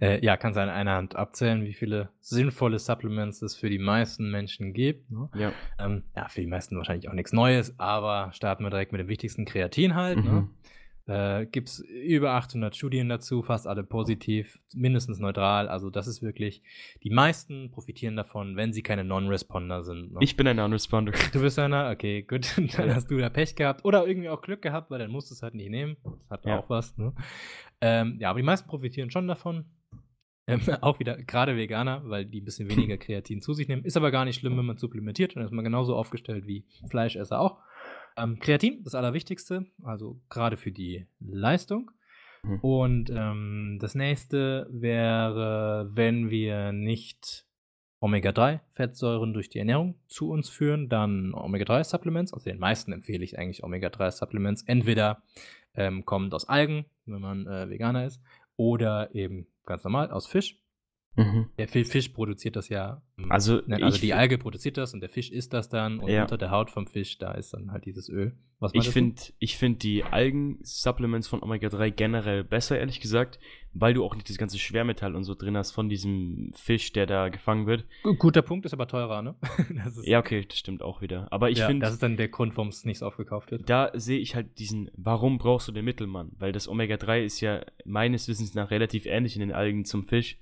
Äh, ja, kannst du an einer Hand abzählen, wie viele sinnvolle Supplements es für die meisten Menschen gibt. Ne? ja. Ähm, ja, für die meisten wahrscheinlich auch nichts Neues, aber starten wir direkt mit dem wichtigsten Kreatin halt. Ne? Äh, Gibt es über 800 Studien dazu, fast alle positiv, mindestens neutral. Also das ist wirklich, die meisten profitieren davon, wenn sie keine Non-Responder sind. Ne? Ich bin ein Non-Responder. Du bist einer? Okay, gut. Dann Ja. hast du da Pech gehabt. Oder irgendwie auch Glück gehabt, weil dann musst du es halt nicht nehmen. Das hat Ja. auch was. Ne? Ähm, ja, aber die meisten profitieren schon davon. Ähm, auch wieder gerade Veganer, weil die ein bisschen weniger Kreatin zu sich nehmen. Ist aber gar nicht schlimm, wenn man supplementiert. Dann ist man genauso aufgestellt wie Fleischesser auch. Ähm, Kreatin, das Allerwichtigste, also gerade für die Leistung. Mhm. Und ähm, das nächste wäre, wenn wir nicht Omega-3-Fettsäuren durch die Ernährung zu uns führen, dann Omega-3-Supplements. Also den meisten empfehle ich eigentlich Omega-3-Supplements. Entweder ähm, kommend aus Algen, wenn man äh, Veganer ist, oder eben ganz normal aus Fisch. Mhm. Der Fi- Fisch produziert das ja. ähm, Also, ne, also die Alge produziert das und der Fisch isst das dann und Ja. unter der Haut vom Fisch, da ist dann halt dieses Öl. Was Ich finde ich find die Algen-Supplements von Omega-3 generell besser, ehrlich gesagt, weil du auch nicht das ganze Schwermetall und so drin hast von diesem Fisch, der da gefangen wird. Gu- Guter Punkt, ist aber teurer, ne? Das Ja, okay, das stimmt auch wieder. Aber ich ja, das finde, ist dann der Grund, warum es nicht so oft gekauft wird. da sehe ich halt diesen, warum brauchst du den Mittelmann? Weil das Omega-3 ist ja meines Wissens nach relativ ähnlich in den Algen zum Fisch.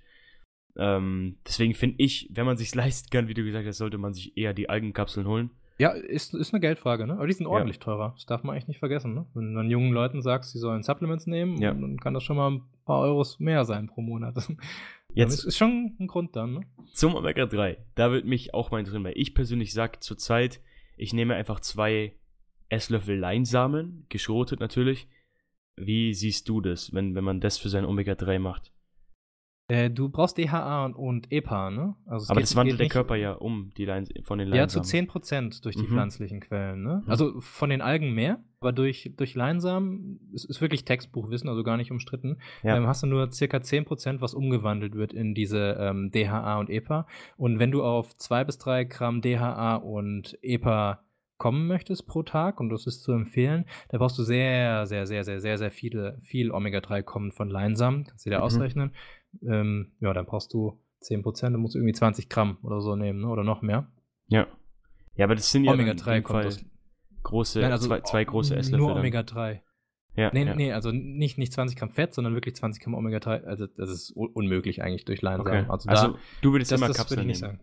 Ähm, deswegen finde ich, wenn man sich leisten kann, wie du gesagt hast, sollte man sich eher die Algenkapseln holen. Ja, ist, ist eine Geldfrage, ne? Aber die sind Ja. ordentlich teurer. Das darf man echt nicht vergessen, ne? Wenn du dann jungen Leuten sagst, sie sollen Supplements nehmen, Ja. dann kann das schon mal ein paar Euros mehr sein pro Monat. Jetzt- Das ist schon ein Grund dann, ne? Zum Omega 3. Da wird mich auch mal interessieren, weil ich persönlich sage zurzeit, ich nehme einfach zwei Esslöffel Leinsamen, geschrotet natürlich. Wie siehst du das, wenn, wenn man das für sein Omega 3 macht? Äh, du brauchst DHA und, und EPA, ne? Also es Aber geht- das wandelt der Körper ja um, die Lein, von den Ja, zu Leinsamen. 10% durch die Mhm. pflanzlichen Quellen, ne? Mhm. Also von den Algen mehr, aber durch, durch Leinsamen, es ist wirklich Textbuchwissen, also gar nicht umstritten, Ja. ähm, hast du nur circa 10%, was umgewandelt wird in diese ähm, DHA und EPA. Und wenn du auf 2 bis 3 Gramm DHA und EPA kommen möchtest pro Tag, und das ist zu empfehlen, da brauchst du sehr, sehr, sehr, sehr, sehr, sehr viele, viel Omega-3 kommen von Leinsamen, kannst du dir Mhm. ausrechnen. Ähm, ja, dann brauchst du 10%, dann musst du irgendwie 20 Gramm oder so nehmen, ne? oder noch mehr. Ja. Ja, aber das sind ja dann Omega-3 in dem kommt große, Nein, also zwei, zwei große nur Esslöffel. dann. Omega-3. Ja, Nee, ja. nee, also nicht, nicht 20 Gramm Fett, sondern wirklich 20 Gramm Omega-3. Also das ist un unmöglich eigentlich durch Leinsamen. Okay. Also, Also, da, du würdest das, immer das Kapseln nehmen. sagen.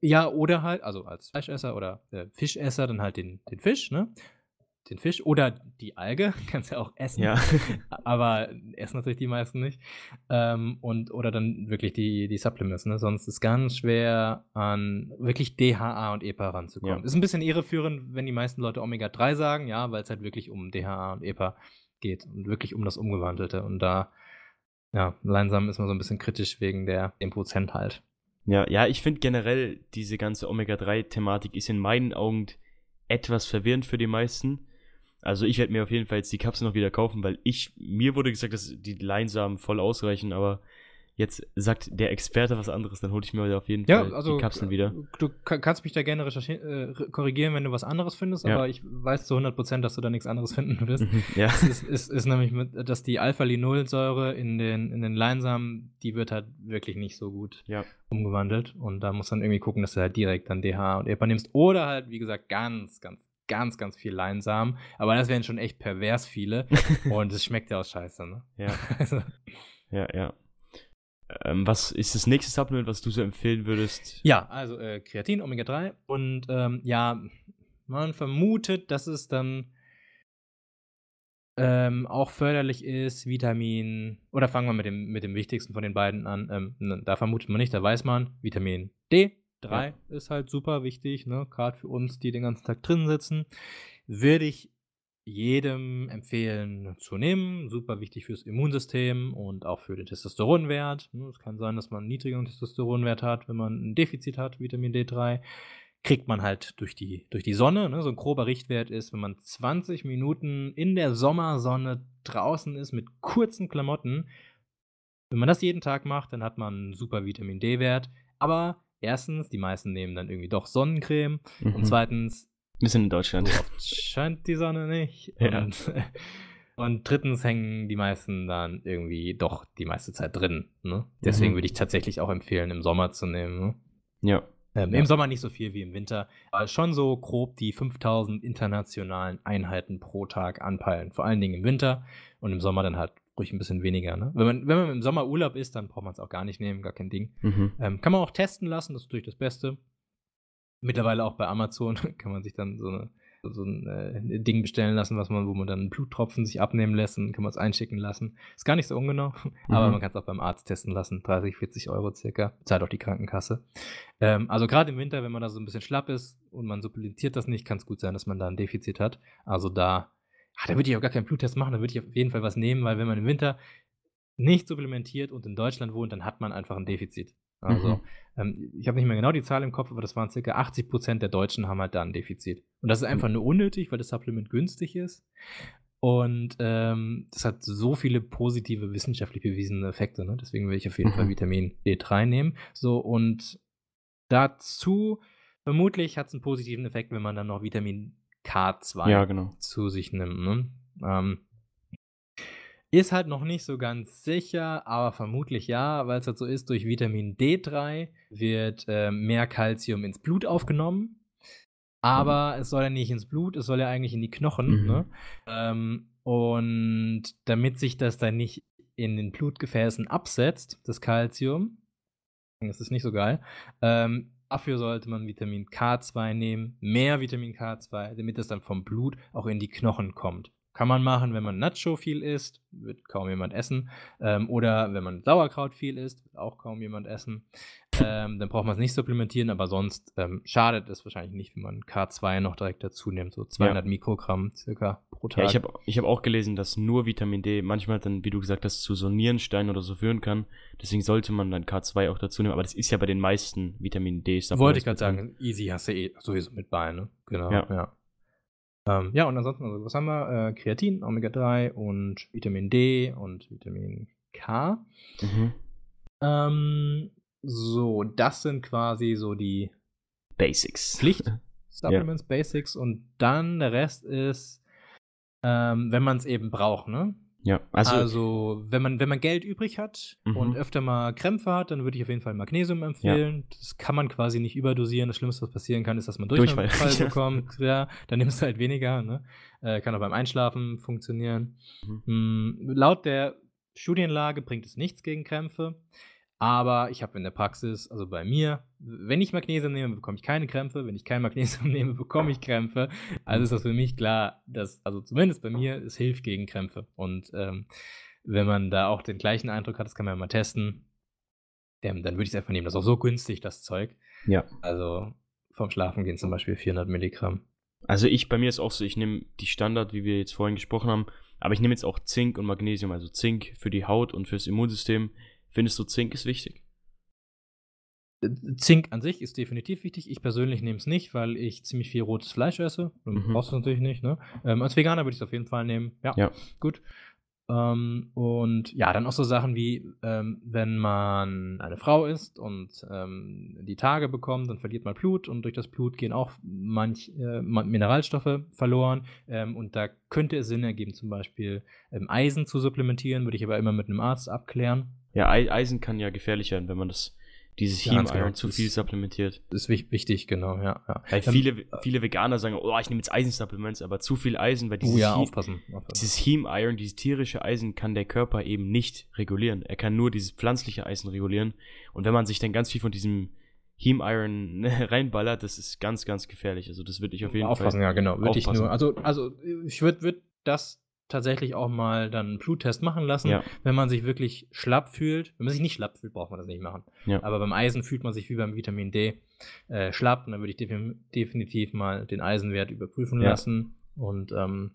Ja, oder halt, also als Fleischesser oder äh, Fischesser, dann halt den, den Fisch, ne? Den Fisch oder die Alge, kannst du ja auch essen. Ja. Aber essen natürlich die meisten nicht. Ähm, und, oder dann wirklich die, die Supplements, ne? Sonst ist ganz schwer an wirklich DHA und EPA ranzukommen. Ja. Ist ein bisschen irreführend, wenn die meisten Leute Omega-3 sagen, ja, weil es halt wirklich um DHA und EPA geht und wirklich um das Umgewandelte. Und da, ja, Leinsamen ist man so ein bisschen kritisch wegen der 10% halt. Ja, ja, ich finde generell, diese ganze Omega-3-Thematik ist in meinen Augen etwas verwirrend für die meisten. Also ich werde mir auf jeden Fall jetzt die Kapsel noch wieder kaufen, weil ich, mir wurde gesagt, dass die Leinsamen voll ausreichen, aber jetzt sagt der Experte was anderes, dann hole ich mir auf jeden Ja, Fall also die Kapseln wieder. du ka- kannst mich da gerne äh, korrigieren, wenn du was anderes findest, Ja. aber ich weiß zu 100%, dass du da nichts anderes finden wirst. Mhm, ja. Es ist, ist, ist nämlich, mit, dass die Alpha-Linolsäure in den, in den Leinsamen, die wird halt wirklich nicht so gut Ja. umgewandelt. Und da musst du dann irgendwie gucken, dass du halt direkt dann DH und EPA nimmst. Oder halt, wie gesagt, ganz, ganz, ganz, ganz viel Leinsamen. Aber das wären schon echt pervers viele. und es schmeckt ja auch scheiße, ne? Ja, Also, ja, ja. Ähm, was ist das nächste Supplement, was du so empfehlen würdest? ja, also äh, Kreatin, Omega-3. Und ähm, ja, man vermutet, dass es dann ähm, auch förderlich ist, Vitamin, oder fangen wir mit dem, mit dem wichtigsten von den beiden an. Ähm, da vermutet man nicht, da weiß man, Vitamin D3 Ja. ist halt super wichtig, ne? gerade für uns, die den ganzen Tag drin sitzen. Würde ich jedem empfehlen zu nehmen. Super wichtig fürs Immunsystem und auch für den Testosteronwert. Ne, Es kann sein, dass man einen niedrigeren Testosteronwert hat, wenn man ein Defizit hat, Vitamin D3 kriegt man halt durch die, durch die Sonne. Ne? So ein grober Richtwert ist, wenn man 20 Minuten in der Sommersonne draußen ist mit kurzen Klamotten. Wenn man das jeden Tag macht, dann hat man einen super Vitamin D-Wert. Aber erstens, die meisten nehmen dann irgendwie doch Sonnencreme. Mhm. Und zweitens, Wir sind in Deutschland. so oft scheint die Sonne nicht. Ja. Und, und drittens hängen die meisten dann irgendwie doch die meiste Zeit drin. Ne? Deswegen Mhm. würde ich tatsächlich auch empfehlen, im Sommer zu nehmen. Ne? Ja. Ähm, Ja. Im Sommer nicht so viel wie im Winter, aber schon so grob die 5000 internationalen Einheiten pro Tag anpeilen. Vor allen Dingen im Winter und im Sommer dann halt ruhig ein bisschen weniger. Ne? Wenn, man, wenn man im Sommer Urlaub ist, dann braucht man es auch gar nicht nehmen, gar kein Ding. Mhm. Ähm, kann man auch testen lassen, das ist natürlich das Beste. Mittlerweile auch bei Amazon kann man sich dann so, eine, so ein äh, Ding bestellen lassen, was man, wo man dann einen Bluttropfen sich abnehmen lässt und kann man es einschicken lassen. Ist gar nicht so ungenau, aber Mhm. man kann es auch beim Arzt testen lassen. 30, 40 Euro circa. Zahlt auch die Krankenkasse. Ähm, also gerade im Winter, wenn man da so ein bisschen schlapp ist und man supplementiert das nicht, kann es gut sein, dass man da ein Defizit hat. Also da, ah, da würde ich auch gar keinen Bluttest machen, da würde ich auf jeden Fall was nehmen, weil wenn man im Winter nicht supplementiert und in Deutschland wohnt, dann hat man einfach ein Defizit. Also, Mhm. ähm, ich habe nicht mehr genau die Zahl im Kopf, aber das waren circa 80 Prozent der Deutschen haben halt da ein Defizit. Und das ist einfach nur unnötig, weil das Supplement günstig ist. Und ähm, das hat so viele positive wissenschaftlich bewiesene Effekte. Ne? Deswegen will ich auf jeden Mhm. Fall Vitamin D3 nehmen. So, und dazu vermutlich hat es einen positiven Effekt, wenn man dann noch Vitamin K2 Ja, genau. zu sich nimmt. Ne? Ähm, ist halt noch nicht so ganz sicher, aber vermutlich ja, weil es halt so ist, durch Vitamin D3 wird äh, mehr Kalzium ins Blut aufgenommen. Aber es soll ja nicht ins Blut, es soll ja eigentlich in die Knochen. Mhm. Ne? Ähm, und damit sich das dann nicht in den Blutgefäßen absetzt, das Kalzium, das ist nicht so geil, ähm, dafür sollte man Vitamin K2 nehmen, mehr Vitamin K2, damit es dann vom Blut auch in die Knochen kommt. Kann man machen, wenn man Nacho viel isst, wird kaum jemand essen. Ähm, oder wenn man Sauerkraut viel isst, wird auch kaum jemand essen. Ähm, dann braucht man es nicht supplementieren, aber sonst ähm, schadet es wahrscheinlich nicht, wenn man K2 noch direkt dazu nimmt, so 200 Mikrogramm circa pro Tag. Ja, ich habe ich hab auch gelesen, dass nur Vitamin D manchmal dann, wie du gesagt hast, zu so Nierensteinen oder so führen kann. Deswegen sollte man dann K2 auch dazu nehmen. Aber das ist ja bei den meisten Vitamin D. Wollte ich gerade sagen, easy hast du eh sowieso mit bei, ne? Genau, Ja. ja. Ähm, ja, und ansonsten, also, was haben wir? Äh, Kreatin, Omega-3 und Vitamin D und Vitamin K. Mhm. Ähm, so, das sind quasi so die Basics. Pflicht. Supplements, Basics und dann der Rest ist, ähm, wenn man es eben braucht, ne? Ja, also, Also, wenn, man, wenn man Geld übrig hat Mhm. und öfter mal Krämpfe hat, dann würde ich auf jeden Fall Magnesium empfehlen. Das kann man quasi nicht überdosieren. Das Schlimmste, was passieren kann, ist, dass man Durchfall. Durchfall bekommt. ja, dann nimmst du halt weniger. Ne? Äh, kann auch beim Einschlafen funktionieren. Mm, laut der Studienlage bringt es nichts gegen Krämpfe. Aber ich habe in der Praxis, also bei mir, wenn ich Magnesium nehme, bekomme ich keine Krämpfe. Wenn ich kein Magnesium nehme, bekomme ich Krämpfe. Also ist das für mich klar, dass, also zumindest bei mir, es hilft gegen Krämpfe. Und ähm, wenn man da auch den gleichen Eindruck hat, das kann man ja mal testen, ähm, dann würde ich es einfach nehmen. Das ist auch so günstig, das Zeug. ja. Also vom Schlafen gehen zum Beispiel 400 Milligramm. Also ich, bei mir ist auch so, ich nehme die Standard, wie wir jetzt vorhin gesprochen haben, aber ich nehme jetzt auch Zink und Magnesium, also Zink für die Haut und fürs Immunsystem. Findest du, Zink ist wichtig? Zink an sich ist definitiv wichtig. Ich persönlich nehme es nicht, weil ich ziemlich viel rotes Fleisch esse. Dann Mhm. Brauchst du es natürlich nicht. Ne? Ähm, als Veganer würde ich es auf jeden Fall nehmen. Ja, Ja. gut. Ähm, und ja, dann auch so Sachen wie, ähm, wenn man eine Frau ist und ähm, die Tage bekommt, dann verliert man Blut und durch das Blut gehen auch manch äh, Mineralstoffe verloren. Ähm, und da könnte es Sinn ergeben, zum Beispiel ähm, Eisen zu supplementieren, würde ich aber immer mit einem Arzt abklären. Ja, Eisen kann ja gefährlich werden, wenn man das dieses Heme Iron genau. zu viel supplementiert. Das ist wichtig, genau, ja. ja. Weil ähm, viele, viele Veganer sagen, oh, ich nehme jetzt Eisensupplements, aber zu viel Eisen, weil dieses, oh ja, aufpassen, aufpassen. dieses Heme Iron, dieses tierische Eisen kann der Körper eben nicht regulieren. Er kann nur dieses pflanzliche Eisen regulieren. Und wenn man sich dann ganz viel von diesem Heme Iron reinballert, das ist ganz, ganz gefährlich. Also das würde ich auf jeden aufpassen, Fall. Aufpassen, ja, genau. Würde ich nur, also, also ich würde würd das tatsächlich auch mal dann einen Bluttest machen lassen, ja. wenn man sich wirklich schlapp fühlt. Wenn man sich nicht schlapp fühlt, braucht man das nicht machen. Ja. Aber beim Eisen fühlt man sich wie beim Vitamin D äh, schlapp und dann würde ich definitiv mal den Eisenwert überprüfen ja. lassen. Und ähm,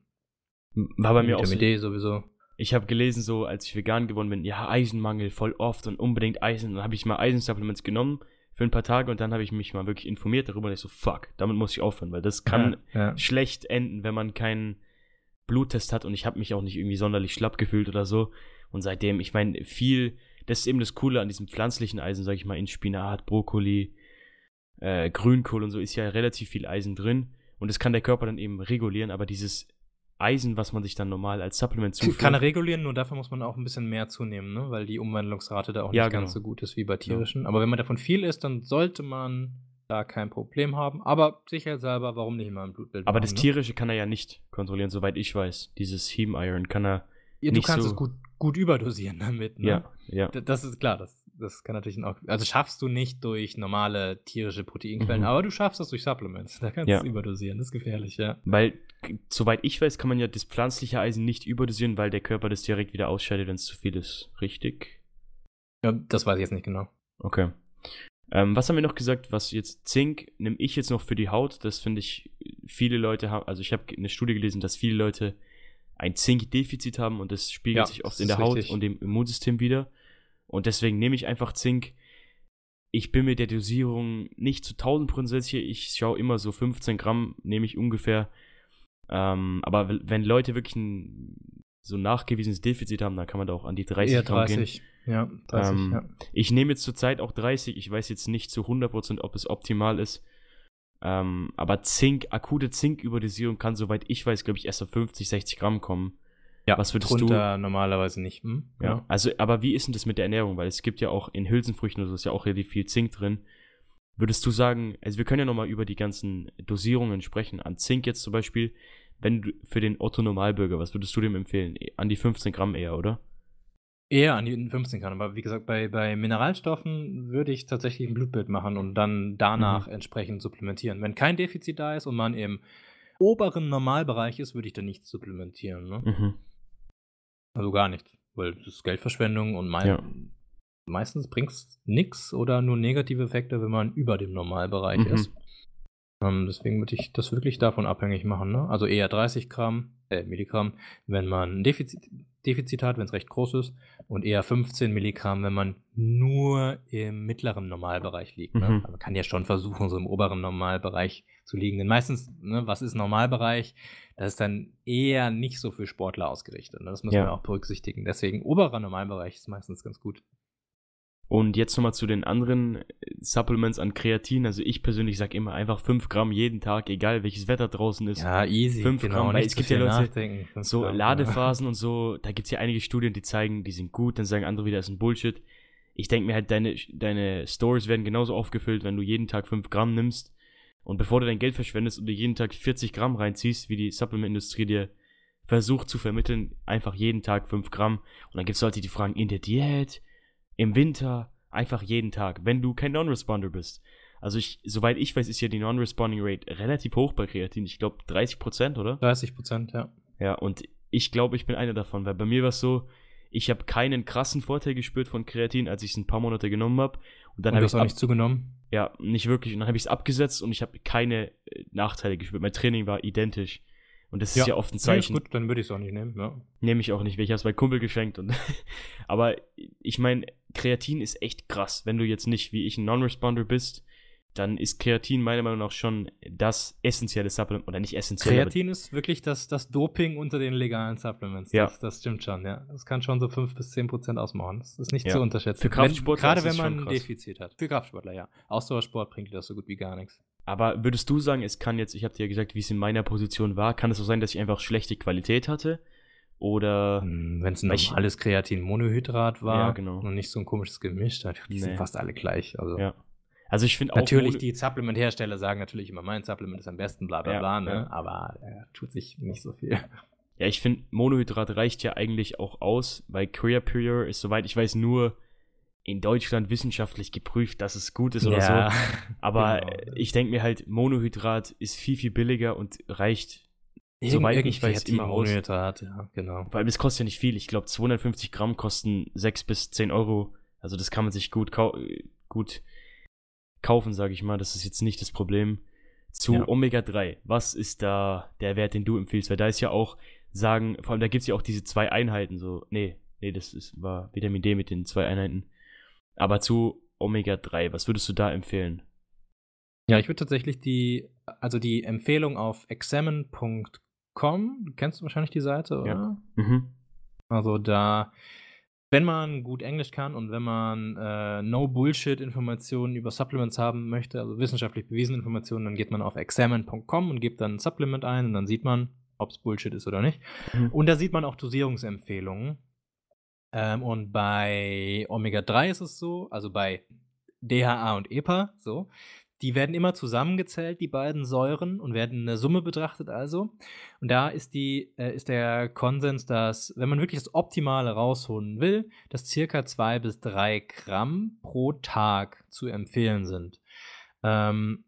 war bei mir Vitamin auch so, D sowieso. Ich habe gelesen, so als ich vegan geworden bin, ja, Eisenmangel voll oft und unbedingt Eisen. Dann habe ich mal Eisensupplements genommen für ein paar Tage und dann habe ich mich mal wirklich informiert darüber und ich so, fuck, damit muss ich aufhören, weil das kann schlecht enden, wenn man keinen Bluttest hat und ich habe mich auch nicht irgendwie sonderlich schlapp gefühlt oder so. Und seitdem, ich meine, viel, das ist eben das Coole an diesem pflanzlichen Eisen, sag ich mal, in Spinat, Brokkoli, äh, Grünkohl und so ist ja relativ viel Eisen drin. Und das kann der Körper dann eben regulieren, aber dieses Eisen, was man sich dann normal als Supplement zuführt. Kann er regulieren, nur dafür muss man auch ein bisschen mehr zunehmen, ne? weil die Umwandlungsrate da auch ja, nicht genau. ganz so gut ist wie bei tierischen. Ja. Aber wenn man davon viel isst, dann sollte man da kein Problem haben. Aber sicherheitshalber, warum nicht immer ein Blutbild Aber machen, das ne? Tierische kann er ja nicht kontrollieren, soweit ich weiß. Dieses Heme Iron kann er. Ja, du kannst so es gut, gut überdosieren damit. Ne? Ja, ja. Das ist klar, das, das kann natürlich auch. Also schaffst du nicht durch normale tierische Proteinquellen, mhm. aber du schaffst das durch Supplements. Da kannst ja. du es überdosieren. Das ist gefährlich, ja. Weil, soweit ich weiß, kann man ja das pflanzliche Eisen nicht überdosieren, weil der Körper das direkt wieder ausscheidet, wenn es zu viel ist. Richtig? Ja, das weiß ich jetzt nicht genau. Okay. Ähm, was haben wir noch gesagt? Was jetzt Zink nehme ich jetzt noch für die Haut? Das finde ich, viele Leute haben, also ich habe eine Studie gelesen, dass viele Leute ein Zinkdefizit haben und das spiegelt ja, sich oft in der Haut richtig. und dem Immunsystem wieder. Und deswegen nehme ich einfach Zink. Ich bin mit der Dosierung nicht zu 1000% sicher. Ich schaue immer so 15 Gramm, nehme ich ungefähr. Ähm, aber wenn Leute wirklich ein so nachgewiesenes Defizit haben, dann kann man da auch an die 30 Eher Gramm 30. gehen. Ja, 30, ähm, ja. Ich nehme jetzt zurzeit auch 30. Ich weiß jetzt nicht zu 100%, ob es optimal ist. Ähm, aber Zink, akute Zinküberdosierung kann, soweit ich weiß, glaube ich, erst auf 50, 60 Gramm kommen. Ja, was würdest drunter du? normalerweise nicht. Hm? Ja. ja. also, aber wie ist denn das mit der Ernährung? Weil es gibt ja auch in Hülsenfrüchten, also ist ja auch relativ viel Zink drin. Würdest du sagen, also wir können ja nochmal über die ganzen Dosierungen sprechen. An Zink jetzt zum Beispiel, wenn du für den Otto Normalbürger, was würdest du dem empfehlen? An die 15 Gramm eher, oder? Eher an die 15 Gramm, aber wie gesagt, bei, bei Mineralstoffen würde ich tatsächlich ein Blutbild machen und dann danach mhm. entsprechend supplementieren. Wenn kein Defizit da ist und man im oberen Normalbereich ist, würde ich dann nicht supplementieren. Ne? Mhm. Also gar nichts, weil das ist Geldverschwendung und mein, ja. meistens bringt es nichts oder nur negative Effekte, wenn man über dem Normalbereich mhm. ist. Ähm, deswegen würde ich das wirklich davon abhängig machen. Ne? Also eher 30 Gramm, äh, Milligramm, wenn man ein Defizit, Defizit hat, wenn es recht groß ist, und eher 15 Milligramm, wenn man nur im mittleren Normalbereich liegt. Ne? Mhm. man kann ja schon versuchen, so im oberen Normalbereich zu liegen. Denn meistens, ne, was ist Normalbereich? Das ist dann eher nicht so für Sportler ausgerichtet. Ne? Das muss ja. man auch berücksichtigen. Deswegen oberer Normalbereich ist meistens ganz gut. Und jetzt nochmal zu den anderen äh, Supplements an Kreatin. Also ich persönlich sage immer einfach 5 Gramm jeden Tag, egal welches Wetter draußen ist. Ja, easy. 5 genau, Gramm, weil es gibt ja Leute, so Gramm, Ladephasen ja. und so, da gibt es ja einige Studien, die zeigen, die sind gut, dann sagen andere wieder, das ist ein Bullshit. Ich denke mir halt, deine, deine Stores werden genauso aufgefüllt, wenn du jeden Tag 5 Gramm nimmst. Und bevor du dein Geld verschwendest und du jeden Tag 40 Gramm reinziehst, wie die Supplementindustrie dir versucht zu vermitteln, einfach jeden Tag 5 Gramm. Und dann gibt es Leute, die fragen, in der Diät, im Winter, einfach jeden Tag, wenn du kein Non-Responder bist. Also ich, soweit ich weiß, ist ja die Non-Responding Rate relativ hoch bei Kreatin. Ich glaube 30 Prozent, oder? 30 Prozent, ja. Ja, und ich glaube, ich bin einer davon, weil bei mir war es so, ich habe keinen krassen Vorteil gespürt von Kreatin, als ich es ein paar Monate genommen habe. Und dann habe ich es auch nicht zugenommen. Ja, nicht wirklich. Und dann habe ich es abgesetzt und ich habe keine äh, Nachteile gespürt. Mein Training war identisch. Und das ja. ist ja oft ein Zeichen. Ja, gut, dann würde ich es auch nicht nehmen, ja. Nehme ich auch nicht, weil ich habe es bei Kumpel geschenkt. Und aber ich meine, Kreatin ist echt krass. Wenn du jetzt nicht wie ich ein Non-Responder bist, dann ist Kreatin meiner Meinung nach schon das essentielle Supplement, oder nicht essentiell. Kreatin ist wirklich das, das Doping unter den legalen Supplements. Ja. Das, das stimmt schon, ja. Das kann schon so 5 bis 10 Prozent ausmachen. Das ist nicht Ja. zu unterschätzen. Für Kraftsportler Wenn, Gerade wenn man ein. Defizit hat. Für Kraftsportler, ja. Ausdauersport bringt dir das so gut wie gar nichts. Aber würdest du sagen, es kann jetzt, ich habe dir ja gesagt, wie es in meiner Position war, kann es so sein, dass ich einfach schlechte Qualität hatte? Oder. Wenn es ein normales Kreatin-Monohydrat war Ja, genau. und nicht so ein komisches Gemisch, die sind Nee. fast alle gleich. Also Ja. Also ich finde auch. Natürlich, die Supplement-Hersteller sagen natürlich immer, mein Supplement ist am besten, bla bla Ja, bla, ne? ja. aber äh, tut sich nicht so viel. Ja, ich finde, Monohydrat reicht ja eigentlich auch aus, weil Creapure ist, soweit ich weiß, nur in Deutschland wissenschaftlich geprüft, dass es gut ist oder so. Aber genau. ich denke mir halt, Monohydrat ist viel, viel billiger und reicht, soweit Irgend- ich weiß, immer aus. Monohydrat, ja, genau. Vor allem, das kostet ja nicht viel. Ich glaube, 250 Gramm kosten 6 bis 10 Euro. Also das kann man sich gut, kau gut kaufen, sage ich mal. Das ist jetzt nicht das Problem. Zu Ja. Omega-3, was ist da der Wert, den du empfiehlst? Weil da ist ja auch, sagen, vor allem da gibt es ja auch diese zwei Einheiten, so, nee, nee, das ist, war Vitamin D mit den zwei Einheiten. Aber zu Omega-3, was würdest du da empfehlen? Ja, ich würde tatsächlich die, also die Empfehlung auf examine.com, kennst du wahrscheinlich die Seite, oder? Ja. Mhm. Also da, wenn man gut Englisch kann und wenn man äh, No-Bullshit-Informationen über Supplements haben möchte, also wissenschaftlich bewiesene Informationen, dann geht man auf examine.com und gibt dann ein Supplement ein und dann sieht man, ob es Bullshit ist oder nicht. Mhm. Und da sieht man auch Dosierungsempfehlungen. Ähm, und bei Omega-3 ist es so, also bei DHA und EPA, so, die werden immer zusammengezählt, die beiden Säuren, und werden in der Summe betrachtet also. Und da ist, die, äh, ist der Konsens, dass, wenn man wirklich das Optimale rausholen will, dass circa zwei bis drei Gramm pro Tag zu empfehlen sind. Ähm,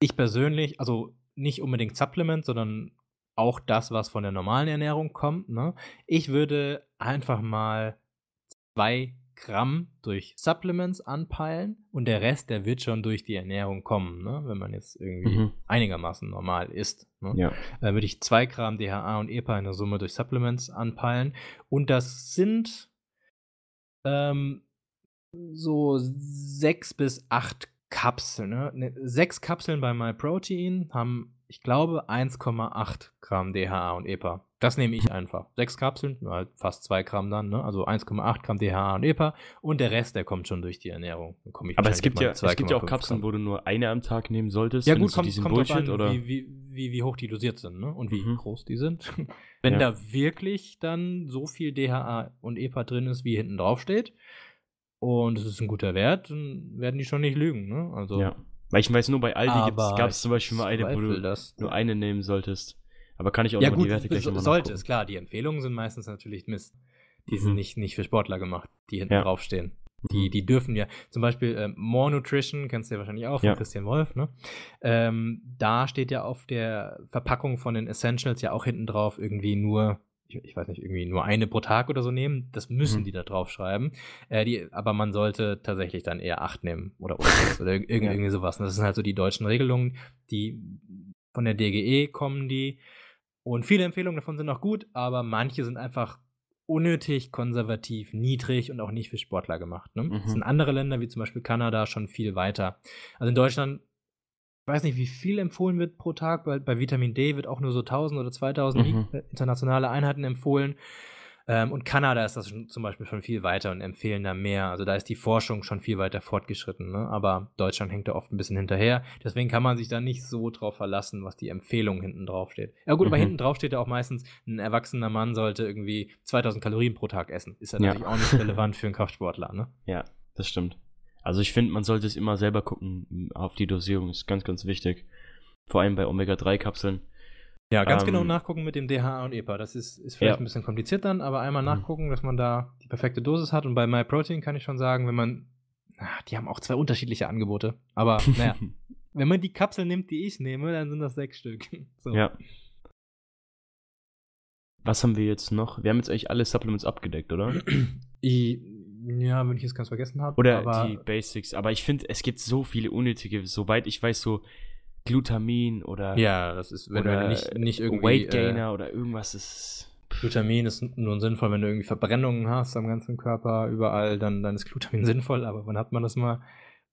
ich persönlich, also nicht unbedingt Supplement, sondern auch das, was von der normalen Ernährung kommt. Ne? Ich würde einfach mal zwei Gramm durch Supplements anpeilen und der Rest, der wird schon durch die Ernährung kommen, ne? wenn man jetzt irgendwie Mhm. einigermaßen normal isst. Ne? Ja. äh, würde ich 2 Gramm DHA und EPA in der Summe durch Supplements anpeilen. Und das sind ähm, so sechs bis acht Kapseln. Ne? Ne, Sechs Kapseln bei MyProtein haben, ich glaube, 1,8 Gramm DHA und EPA. Das nehme ich einfach. Sechs Kapseln, fast 2 Gramm dann, ne? also 1,8 Gramm DHA und EPA. Und der Rest, der kommt schon durch die Ernährung. Aber es gibt, ja, es gibt ja auch 2,5 Kapseln, Gramm. wo du nur eine am Tag nehmen solltest. Ja, gut, kommt, kommt Bullshit an, oder? Wie, wie, wie, wie hoch die dosiert sind ne? und wie Mhm. groß die sind. Wenn Ja. da wirklich dann so viel DHA und EPA drin ist, wie hinten drauf steht, und es ist ein guter Wert, dann werden die schon nicht lügen. Ne? Also, Ja. Weil ich weiß, nur bei Aldi gab es zum Beispiel mal eine, wo du das. nur eine nehmen solltest. Aber kann ich auch Ja, gut, die Werte gleich so, nochmal sollte es, klar. Die Empfehlungen sind meistens natürlich Mist. Die Mhm. sind nicht, nicht für Sportler gemacht, die hinten Ja. draufstehen. Die, die dürfen ja, zum Beispiel ähm, More Nutrition, kennst du ja wahrscheinlich auch, von Ja. Christian Wolf, ne? Ähm, da steht ja auf der Verpackung von den Essentials ja auch hinten drauf irgendwie nur, ich, ich weiß nicht, irgendwie nur eine pro Tag oder so nehmen. Das müssen Mhm. die da drauf schreiben. Äh, die, aber man sollte tatsächlich dann eher acht nehmen oder, oder oder irg- Ja. irgendwie sowas. Und das sind halt so die deutschen Regelungen, die von der DGE kommen die. Und viele Empfehlungen davon sind auch gut, aber manche sind einfach unnötig konservativ, niedrig und auch nicht für Sportler gemacht. Ne? Mhm. Das sind andere Länder, wie zum Beispiel Kanada, schon viel weiter. Also in Deutschland, weiß nicht, wie viel empfohlen wird pro Tag. Bei, bei Vitamin D wird auch nur so 1000 oder 2000 Mhm. Äh, internationale Einheiten empfohlen. Ähm, und Kanada ist das schon, zum Beispiel schon viel weiter und empfehlen da mehr. Also da ist die Forschung schon viel weiter fortgeschritten. Ne? Aber Deutschland hängt da oft ein bisschen hinterher. Deswegen kann man sich da nicht so drauf verlassen, was die Empfehlung hinten drauf steht. Ja gut, aber Mhm. hinten drauf steht ja auch meistens, ein erwachsener Mann sollte irgendwie 2000 Kalorien pro Tag essen. Ist ja Ja. natürlich auch nicht relevant für einen Kraftsportler. Ne? Ja, das stimmt. Also ich finde, man sollte es immer selber gucken auf die Dosierung. Ist ganz, ganz wichtig. Vor allem bei Omega-3-Kapseln. Ja, ganz Ähm, genau nachgucken mit dem DHA und EPA. Das ist, ist vielleicht Ja. ein bisschen kompliziert dann, aber einmal Mhm. nachgucken, dass man da die perfekte Dosis hat. Und bei MyProtein kann ich schon sagen, wenn man, ah, die haben auch zwei unterschiedliche Angebote. Aber naja, wenn man die Kapsel nimmt, die ich nehme, dann sind das sechs Stück. So. ja. Was haben wir jetzt noch? Wir haben jetzt eigentlich alle Supplements abgedeckt, oder? I, ja, wenn ich es ganz vergessen habe. Oder aber die Basics. Aber ich finde, es gibt so viele unnötige, soweit ich weiß, so Glutamin oder, Ja, das ist, wenn oder du nicht, nicht irgendwie. Weight äh, Gainer oder irgendwas ist. Glutamin ist nur sinnvoll, wenn du irgendwie Verbrennungen hast am ganzen Körper, überall, dann, dann ist Glutamin sinnvoll, aber wann hat man das mal?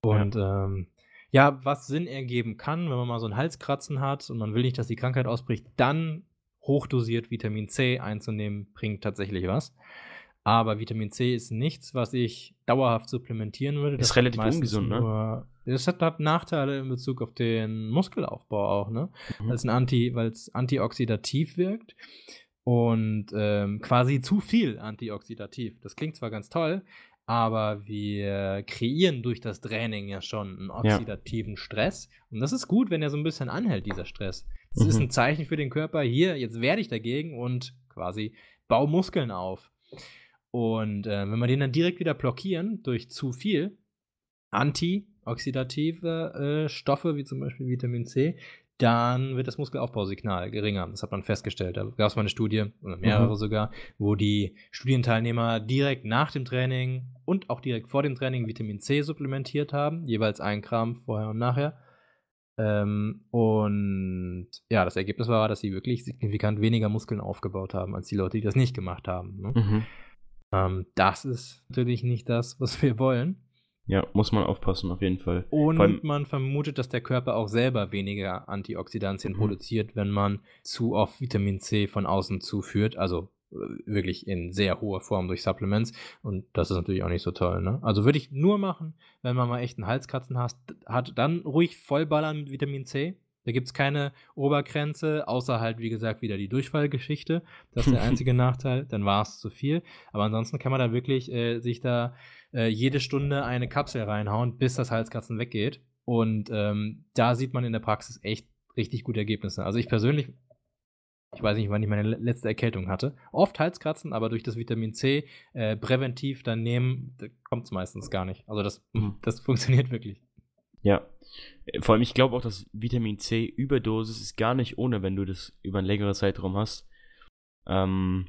Und ja, ähm, Ja, was Sinn ergeben kann, wenn man mal so ein Halskratzen hat und man will nicht, dass die Krankheit ausbricht, dann hochdosiert Vitamin C einzunehmen, bringt tatsächlich was. Aber Vitamin C ist nichts, was ich dauerhaft supplementieren würde. Das ist relativ ungesund, ne? Es hat, hat, Nachteile in Bezug auf den Muskelaufbau auch, ne? Mhm. Weil es Anti, antioxidativ wirkt und ähm, quasi zu viel antioxidativ. Das klingt zwar ganz toll, aber wir kreieren durch das Training ja schon einen oxidativen ja. Stress. Und das ist gut, wenn er so ein bisschen anhält, dieser Stress. Das mhm. ist ein Zeichen für den Körper, hier, jetzt werde ich dagegen und quasi bau Muskeln auf. Und äh, wenn wir den dann direkt wieder blockieren durch zu viel antioxidative äh, Stoffe, wie zum Beispiel Vitamin C, dann wird das Muskelaufbausignal geringer. Das hat man festgestellt. Da gab es mal eine Studie, oder mehrere mhm. sogar, wo die Studienteilnehmer direkt nach dem Training und auch direkt vor dem Training Vitamin C supplementiert haben, jeweils ein Gramm vorher und nachher. Ähm, und ja, das Ergebnis war, dass sie wirklich signifikant weniger Muskeln aufgebaut haben, als die Leute, die das nicht gemacht haben. Ne? Mhm. Ähm, das ist natürlich nicht das, was wir wollen. Ja, muss man aufpassen, auf jeden Fall. Und man vermutet, dass der Körper auch selber weniger Antioxidantien mhm. produziert, wenn man zu oft Vitamin C von außen zuführt. Also äh, wirklich in sehr hoher Form durch Supplements. Und das ist natürlich auch nicht so toll. Ne? Also würde ich nur machen, wenn man mal echt einen Halskratzen hat, hat dann ruhig vollballern mit Vitamin C. Da gibt es keine Obergrenze, außer halt, wie gesagt, wieder die Durchfallgeschichte. Das ist der einzige Nachteil. Dann war es zu viel. Aber ansonsten kann man da wirklich äh, sich da äh, jede Stunde eine Kapsel reinhauen, bis das Halskratzen weggeht. Und ähm, da sieht man in der Praxis echt richtig gute Ergebnisse. Also ich persönlich, ich weiß nicht, wann ich meine letzte Erkältung hatte. Oft Halskratzen, aber durch das Vitamin C äh, präventiv dann nehmen, kommt es meistens gar nicht. Also das, mhm. das funktioniert wirklich. Ja. Vor allem, ich glaube auch, dass Vitamin C Überdosis ist gar nicht ohne, wenn du das über einen längeren Zeitraum hast. Ähm,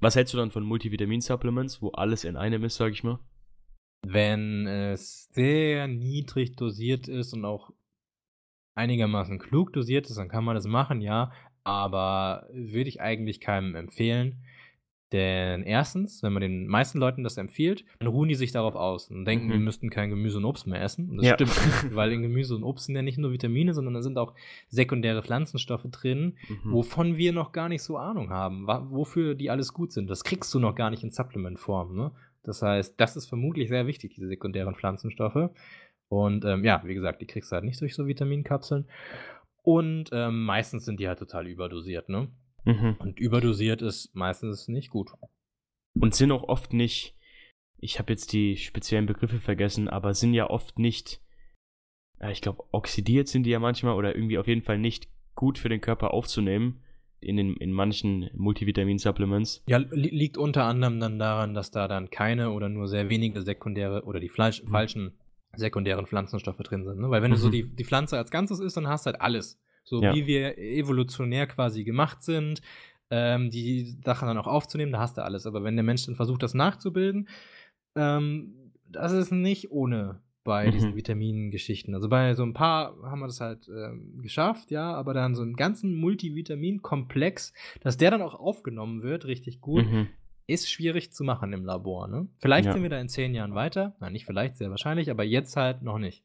was hältst du dann von Multivitamin-Supplements, wo alles in einem ist, sag ich mal? Wenn es sehr niedrig dosiert ist und auch einigermaßen klug dosiert ist, dann kann man das machen, ja. Aber würde ich eigentlich keinem empfehlen. Denn erstens, wenn man den meisten Leuten das empfiehlt, dann ruhen die sich darauf aus und denken, mhm. wir müssten kein Gemüse und Obst mehr essen. Und das ja. stimmt nicht, weil in Gemüse und Obst sind ja nicht nur Vitamine, sondern da sind auch sekundäre Pflanzenstoffe drin, mhm. wovon wir noch gar nicht so Ahnung haben, wofür die alles gut sind. Das kriegst du noch gar nicht in Supplementform. Ne? Das heißt, das ist vermutlich sehr wichtig, diese sekundären Pflanzenstoffe. Und ähm, ja, wie gesagt, die kriegst du halt nicht durch so Vitaminkapseln. Und ähm, meistens sind die halt total überdosiert, ne? Mhm. Und überdosiert ist meistens nicht gut. Und sind auch oft nicht, ich habe jetzt die speziellen Begriffe vergessen, aber sind ja oft nicht, ich glaube, oxidiert sind die ja manchmal oder irgendwie auf jeden Fall nicht gut für den Körper aufzunehmen. In, den, in manchen Multivitamin-Supplements. Ja, li liegt unter anderem dann daran, dass da dann keine oder nur sehr wenige sekundäre oder die Fleisch mhm. falschen sekundären Pflanzenstoffe drin sind. Ne? Weil wenn mhm. du so mhm. die, die Pflanze als Ganzes isst, dann hast du halt alles. So ja. wie wir evolutionär quasi gemacht sind, ähm, die Sachen dann auch aufzunehmen, da hast du alles. Aber wenn der Mensch dann versucht, das nachzubilden, ähm, das ist nicht ohne bei mhm. diesen Vitamingeschichten. Also bei so ein paar haben wir das halt ähm, geschafft, ja, aber dann so einen ganzen Multivitaminkomplex, dass der dann auch aufgenommen wird, richtig gut, mhm. ist schwierig zu machen im Labor. Ne? Vielleicht ja. sind wir da in zehn Jahren weiter. Nein, nicht vielleicht, sehr wahrscheinlich, aber jetzt halt noch nicht.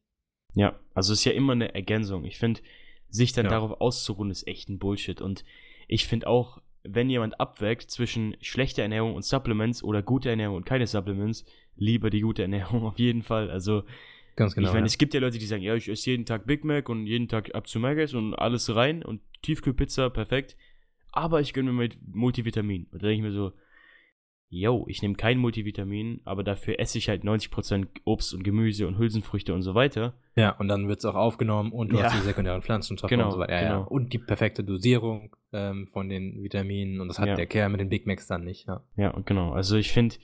Ja, also es ist ja immer eine Ergänzung. Ich finde, sich dann ja. darauf auszuruhen, ist echt ein Bullshit. Und ich finde auch, wenn jemand abwägt zwischen schlechter Ernährung und Supplements oder gute Ernährung und keine Supplements, lieber die gute Ernährung auf jeden Fall. Also, Ganz genau. Ich meine, ja. es gibt ja Leute, die sagen, ja, ich esse jeden Tag Big Mac und jeden Tag ab zu Maggis und alles rein und Tiefkühlpizza, perfekt. Aber ich gönne mir mit Multivitamin. Und da denke ich mir so, yo, ich nehme kein Multivitamin, aber dafür esse ich halt 90% Obst und Gemüse und Hülsenfrüchte und so weiter. Ja, und dann wird es auch aufgenommen und du ja. hast die sekundären Pflanzenstoffe genau, und so weiter. Ja, genau. ja. Und die perfekte Dosierung ähm, von den Vitaminen und das hat ja. der Kerl mit den Big Macs dann nicht. Ja, ja genau. Also ich finde,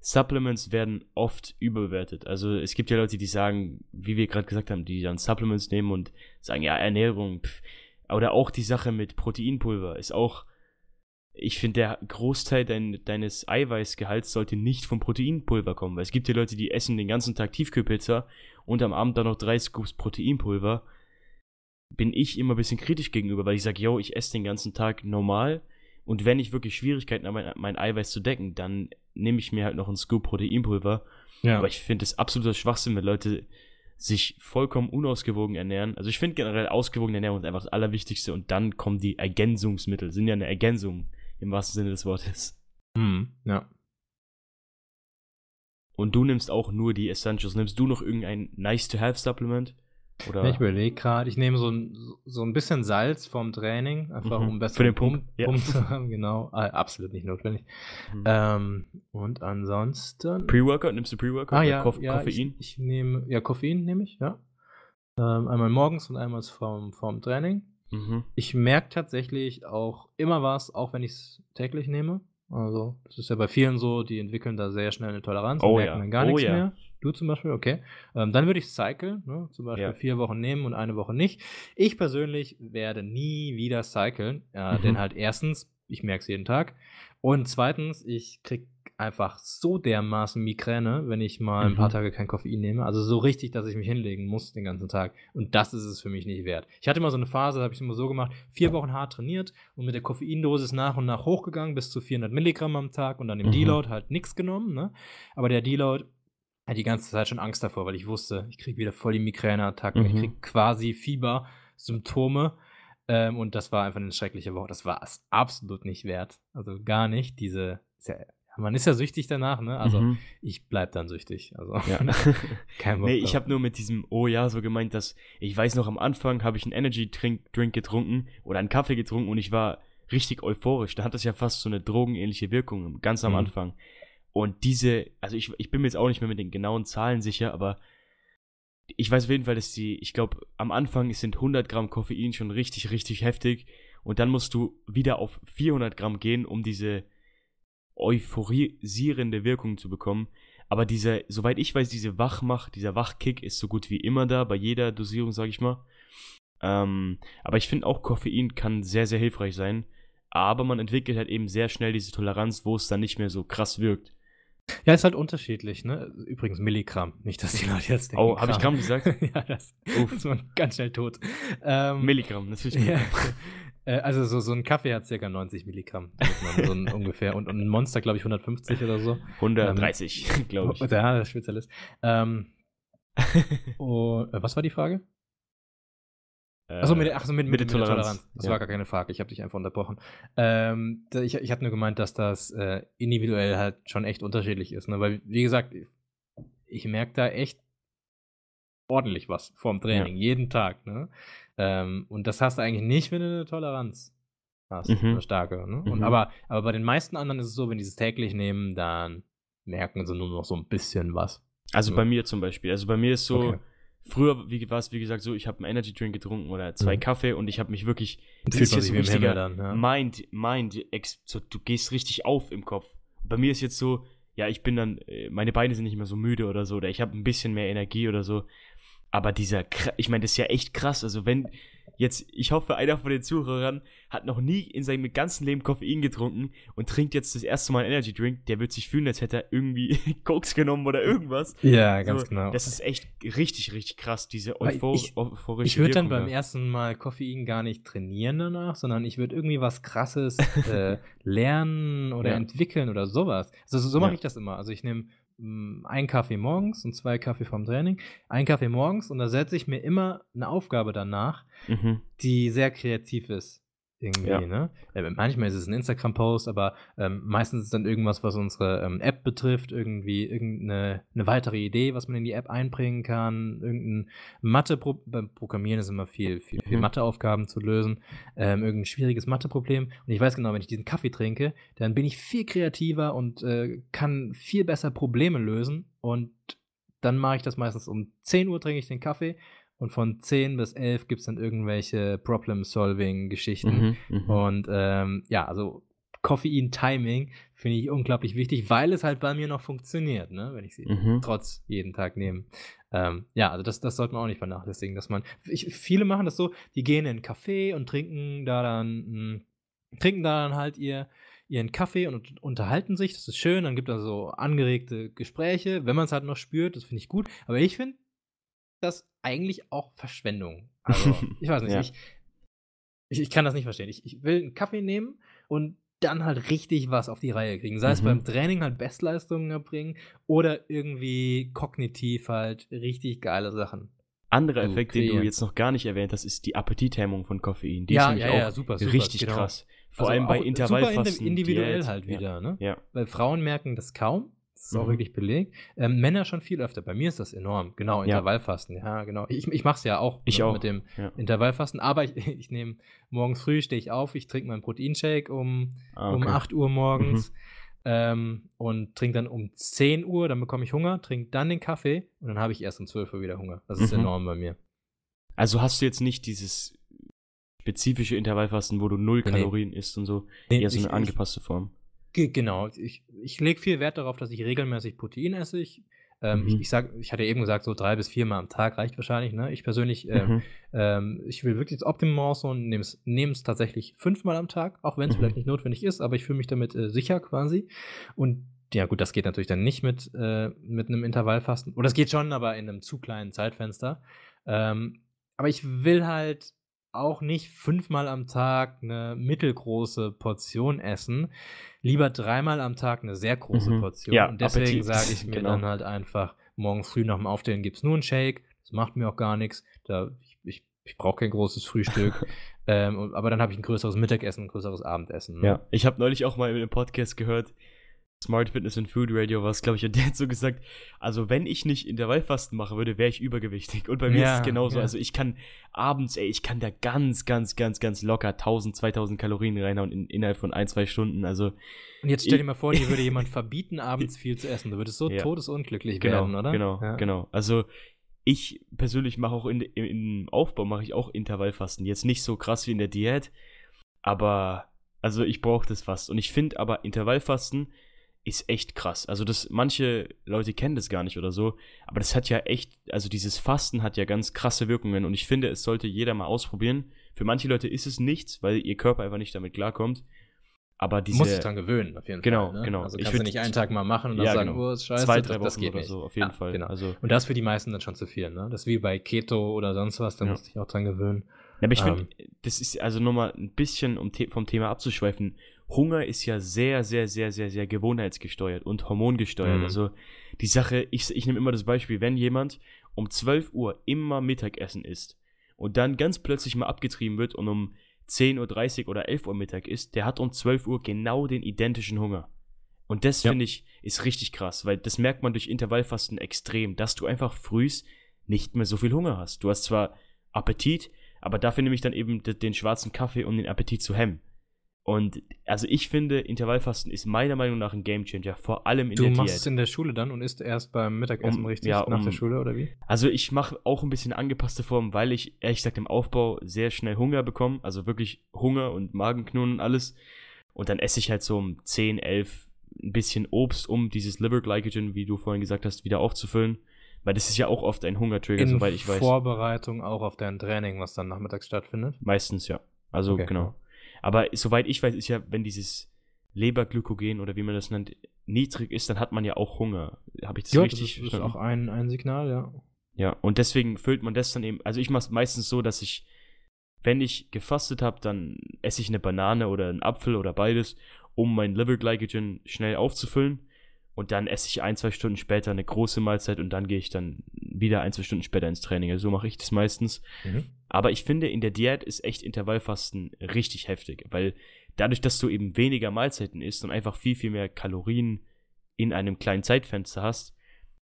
Supplements werden oft überbewertet. Also es gibt ja Leute, die sagen, wie wir gerade gesagt haben, die dann Supplements nehmen und sagen, ja, Ernährung, pff. oder auch die Sache mit Proteinpulver ist auch ich finde, der Großteil dein, deines Eiweißgehalts sollte nicht vom Proteinpulver kommen, weil es gibt ja Leute, die essen den ganzen Tag Tiefkühlpizza und am Abend dann noch drei Scoops Proteinpulver. Bin ich immer ein bisschen kritisch gegenüber, weil ich sage, yo, ich esse den ganzen Tag normal und wenn ich wirklich Schwierigkeiten habe, mein, mein Eiweiß zu decken, dann nehme ich mir halt noch einen Scoop Proteinpulver. Ja. Aber ich finde es absoluter Schwachsinn, wenn Leute sich vollkommen unausgewogen ernähren. Also ich finde generell ausgewogene Ernährung ist einfach das Allerwichtigste und dann kommen die Ergänzungsmittel, sind ja eine Ergänzung im wahrsten Sinne des Wortes. Mhm, ja. Und du nimmst auch nur die Essentials. Nimmst du noch irgendein Nice-to-Have-Supplement? Oder? Ich überlege gerade, ich nehme so ein, so ein bisschen Salz vom Training, einfach mhm. um besser Für den Pump, Pump, ja. Pump zu haben, genau. Ah, absolut nicht notwendig. Mhm. Ähm, und ansonsten. Pre-Workout, nimmst du Pre-Workout? Ah, ja, Koff ja Koffein? Ich, ich, nehme, ja, Koffein nehme ich, ja. Ähm, einmal morgens und einmal vorm, vorm Training. Mhm. Ich merke tatsächlich auch immer was, auch wenn ich es täglich nehme. Also, das ist ja bei vielen so, die entwickeln da sehr schnell eine Toleranz und oh, merken ja. dann gar oh, nichts ja. mehr. Du zum Beispiel, okay. Ähm, dann würde ich cyclen, ne? zum Beispiel Ja. vier Wochen nehmen und eine Woche nicht. Ich persönlich werde nie wieder cyclen, äh, Mhm. denn halt erstens, ich merke es jeden Tag und zweitens, ich krieg einfach so dermaßen Migräne, wenn ich mal ein paar Mhm. Tage kein Koffein nehme. Also so richtig, dass ich mich hinlegen muss den ganzen Tag. Und das ist es für mich nicht wert. Ich hatte mal so eine Phase, da habe ich es immer so gemacht, vier Wochen hart trainiert und mit der Koffeindosis nach und nach hochgegangen bis zu 400 Milligramm am Tag und dann im Mhm. Deload halt nichts genommen. Ne? Aber der Deload hatte die ganze Zeit schon Angst davor, weil ich wusste, ich kriege wieder voll die Migräneattacken, ich Mhm. kriege quasi Fiebersymptome. Ähm, und das war einfach eine schreckliche Woche. Das war es absolut nicht wert. Also gar nicht. Diese, ja, man ist ja süchtig danach, ne? Also Mhm. ich bleib dann süchtig. Also Ja. kein Bock nee, ich habe nur mit diesem Oh ja so gemeint, dass ich weiß noch am Anfang habe ich einen Energy Drink, Drink getrunken oder einen Kaffee getrunken und ich war richtig euphorisch. Da hat das ja fast so eine drogenähnliche Wirkung ganz am Mhm. Anfang. Und diese, also ich, ich bin mir jetzt auch nicht mehr mit den genauen Zahlen sicher, aber ich weiß auf jeden Fall, dass die, ich glaube, am Anfang sind 100 Gramm Koffein schon richtig, richtig heftig und dann musst du wieder auf 400 Gramm gehen, um diese euphorisierende Wirkung zu bekommen. Aber dieser, soweit ich weiß, diese Wachmach, dieser Wachkick ist so gut wie immer da, bei jeder Dosierung, sag ich mal. Ähm, aber ich finde auch, Koffein kann sehr, sehr hilfreich sein. Aber man entwickelt halt eben sehr schnell diese Toleranz, wo es dann nicht mehr so krass wirkt. Ja, ist halt unterschiedlich, ne? Übrigens Milligramm. Nicht, dass die Leute jetzt denken. Oh, habe ich Gramm gesagt? ja, das Uff. ist man ganz schnell tot. Ähm, Milligramm, natürlich. ja. Äh, Also so, so ein Kaffee hat circa 90 Milligramm. So ein ungefähr. Und, und ein Monster, glaube ich, 150 oder so. 130, glaube ich. Ja, der Spezialist. Ähm, und, äh, was war die Frage? Achso, mit, der- ach so, mit, mit, mit der der Toleranz. Das Ja. war gar keine Frage, ich habe dich einfach unterbrochen. Ähm, ich ich hatte nur gemeint, dass das äh, individuell halt schon echt unterschiedlich ist. Ne? Weil, wie gesagt, ich merke da echt ordentlich was vorm Training, jeden Tag. Ne? Ähm, und das hast du eigentlich nicht, wenn du eine Toleranz hast, Mhm. eine starke. Ne? Und Mhm. aber, aber bei den meisten anderen ist es so, wenn die es täglich nehmen, dann merken sie nur noch so ein bisschen was. Also Ja. bei mir zum Beispiel. Also bei mir ist so, Okay. Früher wie, war es wie gesagt so, ich habe einen Energy Drink getrunken oder zwei Mhm. Kaffee und ich habe mich wirklich, das ist jetzt so richtiger dann, ja. Mind, Mind, ex, so, du gehst richtig auf im Kopf. Bei mir ist jetzt so, ja, ich bin dann, äh, meine Beine sind nicht mehr so müde oder so, oder ich habe ein bisschen mehr Energie oder so. Aber dieser, ich meine, das ist ja echt krass. Also wenn jetzt, ich hoffe, einer von den Zuhörern hat noch nie in seinem ganzen Leben Koffein getrunken und trinkt jetzt das erste Mal einen Energy Drink, der wird sich fühlen, als hätte er irgendwie Koks genommen oder irgendwas. Ja, ganz so, genau. Das ist echt richtig, richtig krass, diese Weil Euphor ich- euphorische Ich würde dann beim ersten Mal Koffein gar nicht trainieren danach, sondern ich würde irgendwie was Krasses äh, lernen oder Ja. entwickeln oder sowas. Also so, so mache Ja. ich das immer. Also ich nehme mm, einen Kaffee morgens und zwei Kaffee vorm Training. Einen Kaffee morgens und da setze ich mir immer eine Aufgabe danach, Mhm. die sehr kreativ ist. Irgendwie, Ja. ne? Äh, manchmal ist es ein Instagram-Post, aber ähm, meistens ist es dann irgendwas, was unsere ähm, App betrifft, irgendwie irgendeine eine weitere Idee, was man in die App einbringen kann, irgendein Mathe, beim Programmieren ist immer viel, viel, viel Mhm. Matheaufgaben zu lösen, ähm, irgendein schwieriges Matheproblem. Und ich weiß genau, wenn ich diesen Kaffee trinke, dann bin ich viel kreativer und äh, kann viel besser Probleme lösen. Und dann mache ich das meistens um 10 Uhr trinke ich den Kaffee und von 10 bis 11 gibt es dann irgendwelche Problem-Solving-Geschichten. Mhm. Mhm. Und ähm, ja, also Koffein-Timing finde ich unglaublich wichtig, weil es halt bei mir noch funktioniert, ne? wenn ich sie Mhm. trotz jeden Tag nehme. Ähm, ja, also das, das sollte man auch nicht vernachlässigen, dass man. Ich, viele machen das so, die gehen in einen Café und trinken da dann, mh, trinken da dann halt ihr, ihren Kaffee und unterhalten sich. Das ist schön, dann gibt es so angeregte Gespräche, wenn man es halt noch spürt, das finde ich gut. Aber ich finde das eigentlich auch Verschwendung. Also, ich weiß nicht, Ja. ich, ich, ich kann das nicht verstehen. Ich, ich will einen Kaffee nehmen und dann halt richtig was auf die Reihe kriegen. Sei es Mhm. beim Training halt Bestleistungen erbringen oder irgendwie kognitiv halt richtig geile Sachen. Anderer Effekt, den du kreieren. jetzt noch gar nicht erwähnt hast, ist die Appetithemmung von Koffein. Die Ja, ist nämlich ja, auch super, super, richtig genau. krass. Vor Also allem bei Intervallfasten. Super individuell halt Ja. wieder, ne? Ja. Weil Frauen merken das kaum. Das ist auch Mhm. wirklich belegt. Ähm, Männer schon viel öfter. Bei mir ist das enorm. Genau, Ja. Intervallfasten. Ja, genau. Ich, ich mache es ja auch, Ich ne, auch, mit dem ja. Intervallfasten. Aber ich, ich nehme morgens früh, stehe ich auf, ich trinke meinen Proteinshake um, Ah, um okay. Mhm. 8 Uhr morgens ähm, und trinke dann um 10 Uhr, dann bekomme ich Hunger, trinke dann den Kaffee und dann habe ich erst um 12 Uhr wieder Hunger. Das ist Mhm. enorm bei mir. Also hast du jetzt nicht dieses spezifische Intervallfasten, wo du null Nee. Kalorien isst und so. Nee, Eher so eine ich- angepasste Form. Ge- Genau, ich, ich lege viel Wert darauf, dass ich regelmäßig Protein esse. Ich, ähm, Mhm. ich, ich, sag, ich hatte eben gesagt, so drei bis viermal am Tag reicht wahrscheinlich. Ne? Ich persönlich, ähm, Mhm. ähm, ich will wirklich das Optimum rausholen und nehme es tatsächlich fünfmal am Tag, auch wenn es Mhm. vielleicht nicht notwendig ist, aber ich fühle mich damit äh, sicher quasi. Und ja, gut, das geht natürlich dann nicht mit, äh, mit einem Intervallfasten. Oder das geht schon, aber in einem zu kleinen Zeitfenster. Ähm, aber ich will halt auch nicht fünfmal am Tag eine mittelgroße Portion essen. Lieber dreimal am Tag eine sehr große Mhm. Portion. Ja, und deswegen sage ich mir Genau. dann halt einfach, morgens früh nach dem Aufstehen gibt es nur einen Shake. Das macht mir auch gar nichts. Da, ich ich, ich brauche kein großes Frühstück. ähm, aber dann habe ich ein größeres Mittagessen, ein größeres Abendessen. ne? Ja, ich habe neulich auch mal in einem Podcast gehört, Smart Fitness and Food Radio war es, glaube ich, und der hat so gesagt, also wenn ich nicht Intervallfasten machen würde, wäre ich übergewichtig. Und bei mir ist Ja, es genauso. ja. Also ich kann abends, ey, ich kann da ganz, ganz, ganz, ganz locker 1000, 2000 Kalorien reinhauen in, innerhalb von ein, zwei Stunden. Also Und jetzt stell dir mal vor, dir würde jemand verbieten, abends viel zu essen. Du würdest so Ja. todesunglücklich genau, werden, oder? genau, genau. Also ich persönlich mache auch in, im, im Aufbau mache ich auch Intervallfasten. Jetzt nicht so krass wie in der Diät, aber also ich brauche das fast. Und ich finde aber Intervallfasten ist echt krass. Also das, manche Leute kennen das gar nicht oder so, aber das hat ja echt, also dieses Fasten hat ja ganz krasse Wirkungen und ich finde, es sollte jeder mal ausprobieren. Für manche Leute ist es nichts, weil ihr Körper einfach nicht damit klarkommt. Aber Du diese musst dich dran gewöhn, auf jeden Genau, Fall. Ne? genau. Also Ich kannst du nicht einen Tag mal machen und dann Ja, sagen, genau. oh, ist scheiße, zwei, drei das, das Wochen geht oder nicht. so, auf jeden Ja, Fall. Genau. Also, Und das für die meisten dann schon zu viel, ne? Das ist wie bei Keto oder sonst was, da Ja. musst du dich auch dran gewöhnen. Ja, aber ich Ähm. finde, das ist also nochmal ein bisschen, um vom Thema abzuschweifen, Hunger ist ja sehr, sehr, sehr, sehr, sehr gewohnheitsgesteuert und hormongesteuert. Mhm. Also die Sache, ich, ich nehme immer das Beispiel, wenn jemand um 12 Uhr immer Mittagessen isst und dann ganz plötzlich mal abgetrieben wird und um 10.30 Uhr oder 11 Uhr Mittag isst, der hat um 12 Uhr genau den identischen Hunger. Und das Ja. finde ich ist richtig krass, weil das merkt man durch Intervallfasten extrem, dass du einfach frühs nicht mehr so viel Hunger hast. Du hast zwar Appetit, aber dafür nehme ich dann eben de- den schwarzen Kaffee, um den Appetit zu hemmen. Und also ich finde, Intervallfasten ist meiner Meinung nach ein Gamechanger, vor allem in Du der machst Diät. es in der Schule dann und isst erst beim Mittagessen Um- richtig ja, nach um- der Schule oder wie? Also ich mache auch ein bisschen angepasste Form, weil ich ehrlich gesagt im Aufbau sehr schnell Hunger bekomme. Also wirklich Hunger und Magenknurren und alles. Und dann esse ich halt so um 10, 11 ein bisschen Obst, um dieses Liver Glycogen, wie du vorhin gesagt hast, wieder aufzufüllen. Weil das ist ja auch oft ein Hungertrigger, In soweit ich weiß. Vorbereitung auch auf dein Training, was dann nachmittags stattfindet. Meistens ja. Also Okay, genau. Aber soweit ich weiß, ist ja, wenn dieses Leberglykogen oder wie man das nennt, niedrig ist, dann hat man ja auch Hunger. Habe ich das Ja, das richtig ist, ist verstanden? auch ein, ein Signal, ja. Ja, und deswegen füllt man das dann eben. Also ich mache es meistens so, dass ich, wenn ich gefastet habe, dann esse ich eine Banane oder einen Apfel oder beides, um mein Liver Glycogen schnell aufzufüllen. Und dann esse ich ein, zwei Stunden später eine große Mahlzeit und dann gehe ich dann wieder ein, zwei Stunden später ins Training. Also so mache ich das meistens. Mhm. Aber ich finde, in der Diät ist echt Intervallfasten richtig heftig, weil dadurch, dass du eben weniger Mahlzeiten isst und einfach viel, viel mehr Kalorien in einem kleinen Zeitfenster hast,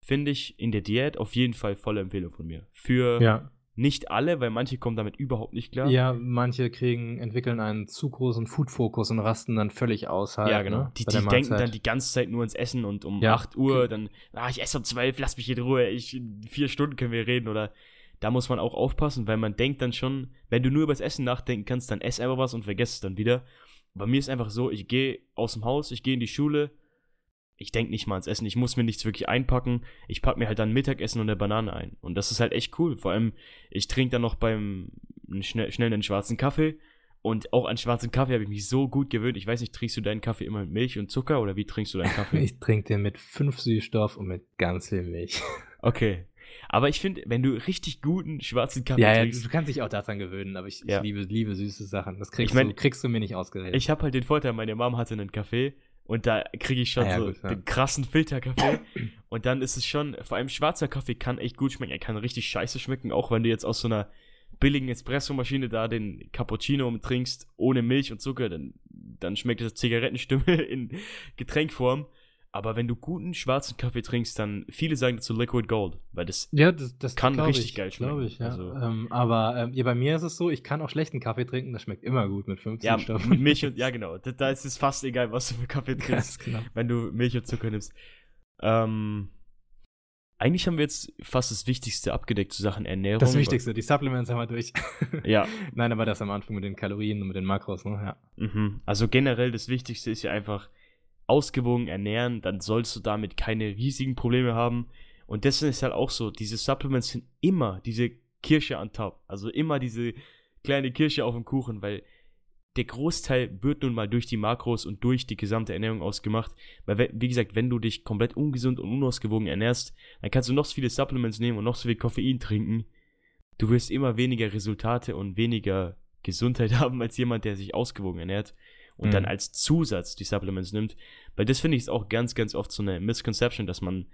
finde ich in der Diät auf jeden Fall volle Empfehlung von mir. Für Ja. nicht alle, weil manche kommen damit überhaupt nicht klar. Ja, manche kriegen, entwickeln einen zu großen Food-Fokus und rasten dann völlig aus halt. Ja, genau. Ne? Die, die denken dann die ganze Zeit nur ans Essen und um Ja. 8 Uhr dann, ah, ich esse um 12, lass mich in Ruhe, ich, in vier Stunden können wir reden oder da muss man auch aufpassen, weil man denkt dann schon, wenn du nur über das Essen nachdenken kannst, dann ess einfach was und vergesst es dann wieder. Bei mir ist einfach so, ich gehe aus dem Haus, ich gehe in die Schule, ich denke nicht mal ans Essen, ich muss mir nichts wirklich einpacken, ich packe mir halt dann Mittagessen und eine Banane ein. Und das ist halt echt cool. Vor allem, ich trinke dann noch beim schnell, schnell einen schwarzen Kaffee. Und auch an schwarzen Kaffee habe ich mich so gut gewöhnt. Ich weiß nicht, trinkst du deinen Kaffee immer mit Milch und Zucker oder wie trinkst du deinen Kaffee? Ich trinke den mit fünf Süßstoff und mit ganz viel Milch. Okay. Aber ich finde, wenn du richtig guten schwarzen Kaffee Ja, ja, trinkst, du kannst dich auch daran gewöhnen, aber ich, Ja. ich liebe, liebe süße Sachen. Das kriegst, Ich mein, du, kriegst du mir nicht ausgeredet. ich habe halt den Vorteil, meine Mom hatte einen Kaffee und da kriege ich schon Ah ja, so gut, den krassen Filterkaffee. und dann ist es schon, vor allem schwarzer Kaffee kann echt gut schmecken. Er kann richtig scheiße schmecken, auch wenn du jetzt aus so einer billigen Espressomaschine da den Cappuccino trinkst, ohne Milch und Zucker, dann, dann schmeckt das Zigarettenstimme in Getränkform. Aber wenn du guten schwarzen Kaffee trinkst, dann viele sagen dazu Liquid Gold, weil das ja, das, das kann richtig ich, geil schmecken. ich, ja. Also- ähm, aber ähm, ja, bei mir ist es so, ich kann auch schlechten Kaffee trinken, das schmeckt immer gut mit 15 ja, Stoffen. mit Milch und ja genau, da, da ist es fast egal, was du für Kaffee trinkst. Genau. wenn du Milch und Zucker nimmst. Ähm, eigentlich haben wir jetzt fast das Wichtigste abgedeckt zu Sachen Ernährung. Das Wichtigste, die Supplements haben wir durch. Ja, Nein, aber das am Anfang mit den Kalorien und mit den Makros, ne? Ja. mhm. also generell das Wichtigste ist ja einfach ausgewogen ernähren, dann sollst du damit keine riesigen Probleme haben. Und das ist halt auch so, diese Supplements sind immer diese Kirsche an top. Also immer diese kleine Kirsche auf dem Kuchen, weil der Großteil wird nun mal durch die Makros und durch die gesamte Ernährung ausgemacht. Weil, we- wie gesagt, wenn du dich komplett ungesund und unausgewogen ernährst, dann kannst du noch so viele Supplements nehmen und noch so viel Koffein trinken. Du wirst immer weniger Resultate und weniger Gesundheit haben als jemand, der sich ausgewogen ernährt und Mhm. dann als Zusatz die Supplements nimmt. Weil das finde ich ist auch ganz, ganz oft so eine Misconception, dass man,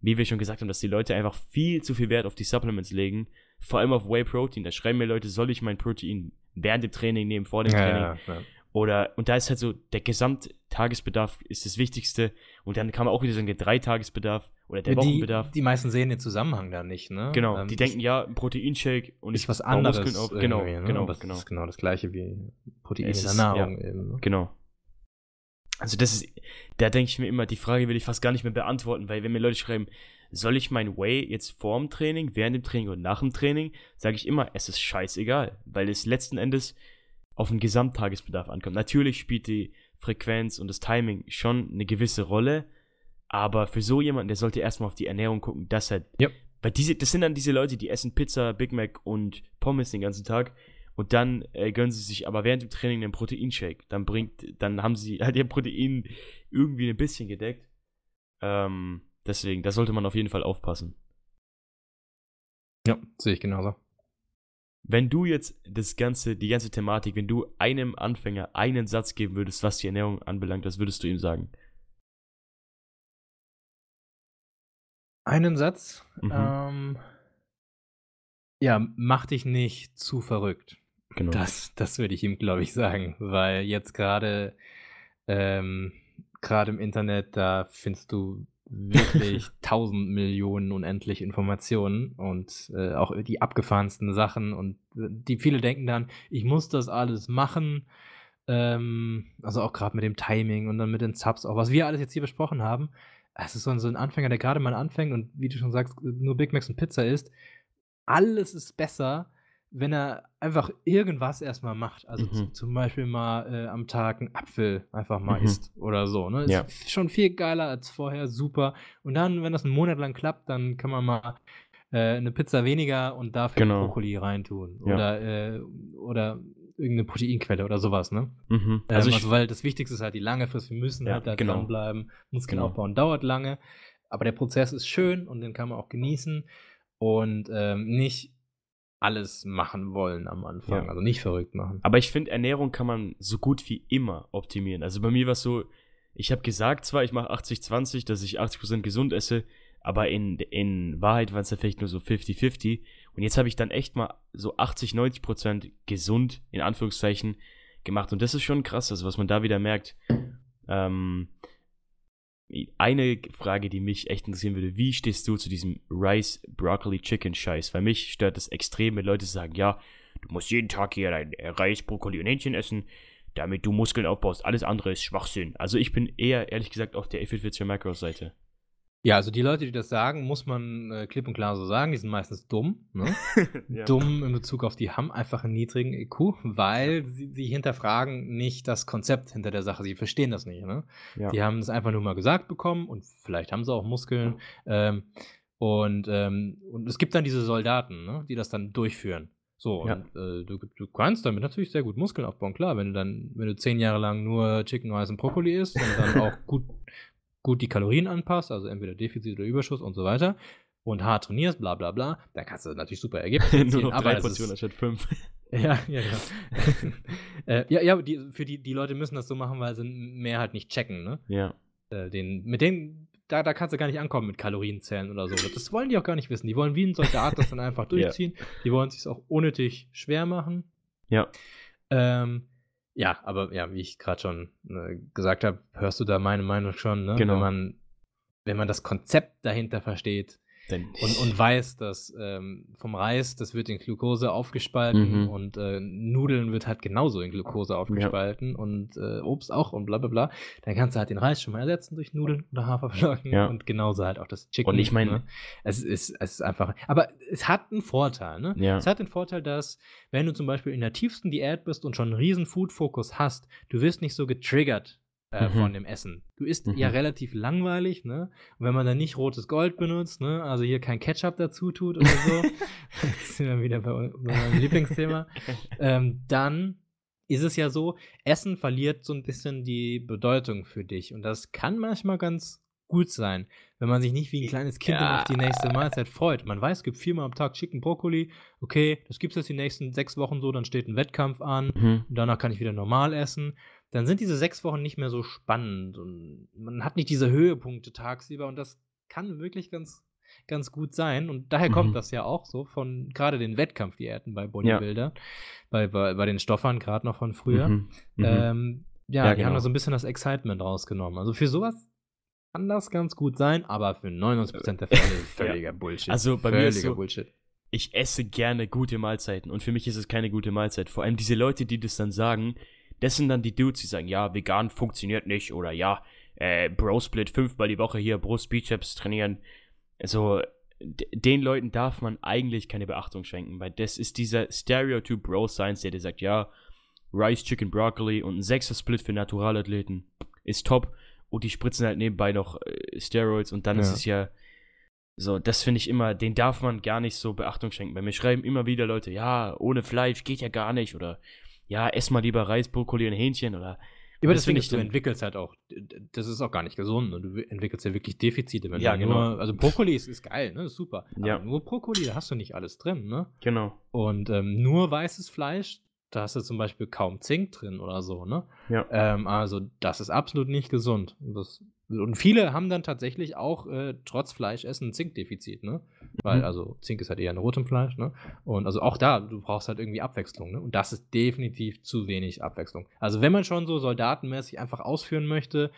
wie wir schon gesagt haben, dass die Leute einfach viel zu viel Wert auf die Supplements legen. Vor allem auf Whey Protein. Da schreiben mir Leute, soll ich mein Protein während dem Training nehmen, vor dem Training? Ja, ja, ja. Oder, und da ist halt so, der Gesamttagesbedarf ist das Wichtigste. Und dann kann man auch wieder sagen, der Dreitagesbedarf oder der die, Wochenbedarf. die meisten sehen den Zusammenhang da nicht, ne? genau, Ähm, die ich- denken, ja, ein Proteinshake und ist was baue anderes. Muskeln auf. Genau, ne? genau, es genau. ist genau das gleiche wie Protein Es in der Nahrung eben. Ne? Genau. Also das ist, da denke ich mir immer, die Frage will ich fast gar nicht mehr beantworten, weil wenn mir Leute schreiben, soll ich mein Whey jetzt vor dem Training, während dem Training und nach dem Training, sage ich immer, es ist scheißegal, weil es letzten Endes auf den Gesamttagesbedarf ankommt. Natürlich spielt die Frequenz und das Timing schon eine gewisse Rolle, aber für so jemanden, der sollte erstmal auf die Ernährung gucken, dass er, Ja. weil diese, das sind dann diese Leute, die essen Pizza, Big Mac und Pommes den ganzen Tag und dann äh, gönnen sie sich aber während dem Training einen Proteinshake. Dann bringt, dann haben sie halt ihr Protein irgendwie ein bisschen gedeckt. Ähm, deswegen, da sollte man auf jeden Fall aufpassen. Ja, sehe ich genauso. Wenn du jetzt das ganze, die ganze Thematik, wenn du einem Anfänger einen Satz geben würdest, was die Ernährung anbelangt, was würdest du ihm sagen? Einen Satz. Mhm. Ähm, ja, mach dich nicht zu verrückt. Genau. Das, das würde ich ihm, glaube ich, sagen, weil jetzt gerade ähm, gerade im Internet, da findest du wirklich tausend Millionen unendlich Informationen und äh, auch die abgefahrensten Sachen und die viele denken dann, ich muss das alles machen, ähm, also auch gerade mit dem Timing und dann mit den Subs, auch was wir alles jetzt hier besprochen haben. Es ist so ein, so ein Anfänger, der gerade mal anfängt und wie du schon sagst, nur Big Macs und Pizza isst. Alles ist besser, wenn er einfach irgendwas erstmal macht. Also Mhm. zum Beispiel mal äh, am Tag einen Apfel einfach mal Mhm. isst oder so. Ne? Ist Ja. f- schon viel geiler als vorher, super. Und dann, wenn das einen Monat lang klappt, dann kann man mal äh, eine Pizza weniger und dafür Genau. Brokkoli reintun. Ja. Oder, äh, oder irgendeine Proteinquelle oder sowas, ne? Mhm. Also, Also, ähm, also weil das Wichtigste ist halt die lange Frist. Wir müssen Ja, halt da genau. dranbleiben. Muskeln Genau. aufbauen dauert lange. Aber der Prozess ist schön und den kann man auch genießen. Und ähm, nicht alles machen wollen am Anfang. Ja. Also nicht verrückt machen. aber ich finde, Ernährung kann man so gut wie immer optimieren. Also bei mir war es so, ich habe gesagt zwar, ich mache 80-20, dass ich 80% gesund esse, aber in, in Wahrheit waren es ja vielleicht nur so 50-50. Und jetzt habe ich dann echt mal so 80-90% gesund, in Anführungszeichen, gemacht. Und das ist schon krass, also was man da wieder merkt. Ähm, eine Frage, die mich echt interessieren würde, wie stehst du zu diesem Rice Broccoli Chicken Scheiß? Weil mich stört das extrem, wenn Leute sagen, ja, du musst jeden Tag hier dein äh, Reis, Brokkoli und Hähnchen essen, damit du Muskeln aufbaust. Alles andere ist Schwachsinn. Also ich bin eher, ehrlich gesagt, auf der Fits Your Macros Seite. Ja, also die Leute, die das sagen, muss man äh, klipp und klar so sagen, die sind meistens dumm. Ne? Ja. Dumm in Bezug auf die haben einfach einen niedrigen IQ, weil sie, sie hinterfragen nicht das Konzept hinter der Sache. Sie verstehen das nicht. Ne? Ja. Die haben es einfach nur mal gesagt bekommen und vielleicht haben sie auch Muskeln. Ähm, und, ähm, und es gibt dann diese Soldaten, ne, die das dann durchführen. So, Ja. und äh, du, du kannst damit natürlich sehr gut Muskeln aufbauen, klar, wenn du dann, wenn du zehn Jahre lang nur Chicken Rice und Brokkoli isst und dann auch gut, gut die Kalorien anpasst, also entweder Defizit oder Überschuss und so weiter. und hart trainierst, bla bla bla, dann kannst du natürlich super Ergebnisse erzielen. Nur noch drei Portionen anstatt fünf. Ja, ja, ja. äh, ja, ja, die, für die, die Leute müssen das so machen, weil sie mehr halt nicht checken, ne? Ja. Äh, den, mit denen, da, da kannst du gar nicht ankommen mit Kalorienzählen oder so. Das wollen die auch gar nicht wissen. Die wollen wie ein Soldat das dann einfach durchziehen. ja. Die wollen es sich auch unnötig schwer machen. Ja. Ähm, ja, aber ja, wie ich gerade schon äh, gesagt habe, hörst du da meine Meinung schon, ne? Genau. Wenn man, wenn man das Konzept dahinter versteht, Denn und, und weiß, dass ähm, vom Reis, das wird in Glucose aufgespalten Mhm. und äh, Nudeln wird halt genauso in Glucose aufgespalten und äh, Obst auch und bla bla bla, dann kannst du halt den Reis schon mal ersetzen durch Nudeln oder Haferflocken Ja. und genauso halt auch das Chicken. Und ich meine- ne? es, ist, es ist einfach, aber es hat einen Vorteil, ne? Ja. Es hat den Vorteil, dass, wenn du zum Beispiel in der tiefsten Diät bist und schon einen riesen Food-Fokus hast, du wirst nicht so getriggert äh, Mhm. von dem Essen. Du isst Mhm. ja relativ langweilig, ne? Und wenn man dann nicht rotes Gold benutzt, ne? Also hier kein Ketchup dazu tut oder so, sind wir wieder bei, meinem Lieblingsthema, ähm, dann ist es ja so, Essen verliert so ein bisschen die Bedeutung für dich. Und das kann manchmal ganz gut sein, wenn man sich nicht wie ein kleines Kind Ja. auf die nächste Mahlzeit freut. Man weiß, es gibt viermal am Tag Chicken Brokkoli. Okay, das gibt es jetzt die nächsten sechs Wochen so, dann steht ein Wettkampf an. Mhm. Und danach kann ich wieder normal essen. Dann sind diese sechs Wochen nicht mehr so spannend und man hat nicht diese Höhepunkte tagsüber und das kann wirklich ganz, ganz gut sein. Und daher kommt Mhm. das ja auch so von gerade den Wettkampfdiäten bei Bodybuilder, bei, bei, bei den Stoffern, gerade noch von früher. Mhm. Mhm. Ähm, ja, Ja, die haben genau. da so ein bisschen das Excitement rausgenommen. Also für sowas kann das ganz gut sein, aber für 99% der Fälle völliger Bullshit. Also bei mir ist völliger so- Bullshit. ich esse gerne gute Mahlzeiten und für mich ist es keine gute Mahlzeit. Vor allem diese Leute, die das dann sagen, das sind dann die Dudes, die sagen, ja, vegan funktioniert nicht oder ja, äh, Bro Split fünfmal die Woche hier Brust, Bizeps trainieren. Also den Leuten darf man eigentlich keine Beachtung schenken, weil das ist dieser Stereotyp Bro Science, der dir sagt, ja, Rice, Chicken, Broccoli und ein sechster Split für Naturalathleten ist top und die spritzen halt nebenbei noch äh, Steroids und dann ist Ja. es ja so, das finde ich immer, den darf man gar nicht so Beachtung schenken. Bei mir schreiben immer wieder Leute, ja, ohne Fleisch geht ja gar nicht oder ja, ess mal lieber Reis, Brokkoli und Hähnchen oder aber Das finde ich du entwickelst halt auch, das ist auch gar nicht gesund und du entwickelst ja wirklich Defizite, wenn Ja, du genau. nur, also Brokkoli ist, ist geil, ne, ist super, Ja. aber nur Brokkoli, da hast du nicht alles drin, ne, genau. und ähm, nur weißes Fleisch, da hast du zum Beispiel kaum Zink drin oder so, ne, Ja. ähm, also das ist absolut nicht gesund und, das, und viele haben dann tatsächlich auch äh, trotz Fleischessen ein Zinkdefizit, ne, weil Mhm. also Zink ist halt eher in rotem Fleisch, ne, und also auch da, du brauchst halt irgendwie Abwechslung, ne, und das ist definitiv zu wenig Abwechslung. Also wenn man schon so soldatenmäßig einfach ausführen möchte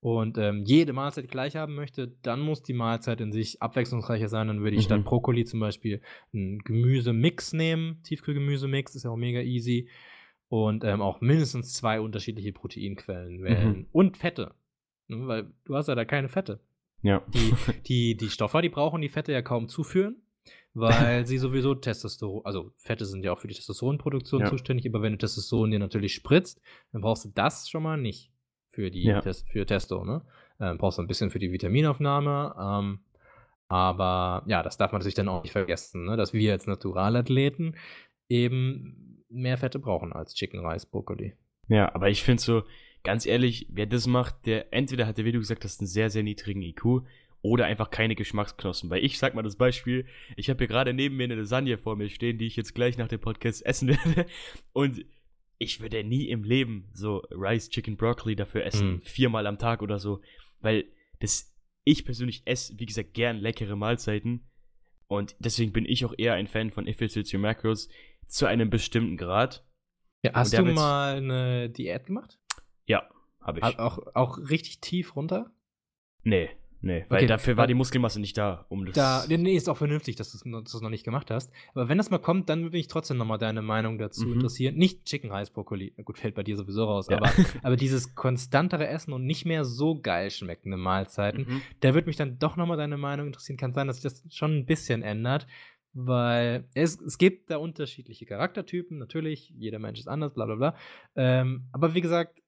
und ähm, jede Mahlzeit gleich haben möchte, dann muss die Mahlzeit in sich abwechslungsreicher sein. Dann würde ich statt Mhm. Brokkoli zum Beispiel einen Gemüsemix nehmen. Tiefkühlgemüsemix ist ja auch mega easy. Und ähm, auch mindestens zwei unterschiedliche Proteinquellen wählen. Mhm. Und Fette. Ne, Weil du hast ja da keine Fette. Ja. Die, die, die Stoffer, die brauchen die Fette ja kaum zuführen, weil sie sowieso Testosteron, also Fette sind ja auch für die Testosteronproduktion Ja. zuständig, aber wenn du Testosteron dir natürlich spritzt, dann brauchst du das schon mal nicht für die Ja. Tes für Testo, ne? Ähm, brauchst du ein bisschen für die Vitaminaufnahme, ähm, aber ja, das darf man natürlich dann auch nicht vergessen, ne? dass wir als Naturalathleten eben mehr Fette brauchen als Chicken, Reis, Brokkoli. Ja, aber ich finde so, ganz ehrlich, wer das macht, der entweder hat der, wie du gesagt hast, einen sehr, sehr niedrigen IQ oder einfach keine Geschmacksknospen. Weil ich sag mal das Beispiel, ich habe hier gerade neben mir eine Lasagne vor mir stehen, die ich jetzt gleich nach dem Podcast essen werde. Und ich würde nie im Leben so Rice, Chicken, Broccoli dafür essen, Mm. viermal am Tag oder so. Weil das, ich persönlich esse, wie gesagt, gern leckere Mahlzeiten. Und deswegen bin ich auch eher ein Fan von Efficiency Macros zu einem bestimmten Grad. Ja, hast du mal eine Diät gemacht? Ja, habe ich. Au- Auch, auch richtig tief runter? Nee, nee, weil Okay, dafür war die Muskelmasse nicht da, um das. Da, nee, ist auch vernünftig, dass du es du's noch nicht gemacht hast. Aber wenn das mal kommt, dann würde mich trotzdem nochmal deine Meinung dazu Mhm. interessieren. Nicht Chicken Reis Brokkoli, gut, fällt bei dir sowieso raus, Ja. aber, aber dieses konstantere Essen und nicht mehr so geil schmeckende Mahlzeiten, Mhm. da würde mich dann doch nochmal deine Meinung interessieren. Kann sein, dass sich das schon ein bisschen ändert, weil es, es gibt da unterschiedliche Charaktertypen, natürlich, jeder Mensch ist anders, bla bla bla. Ähm, aber wie gesagt,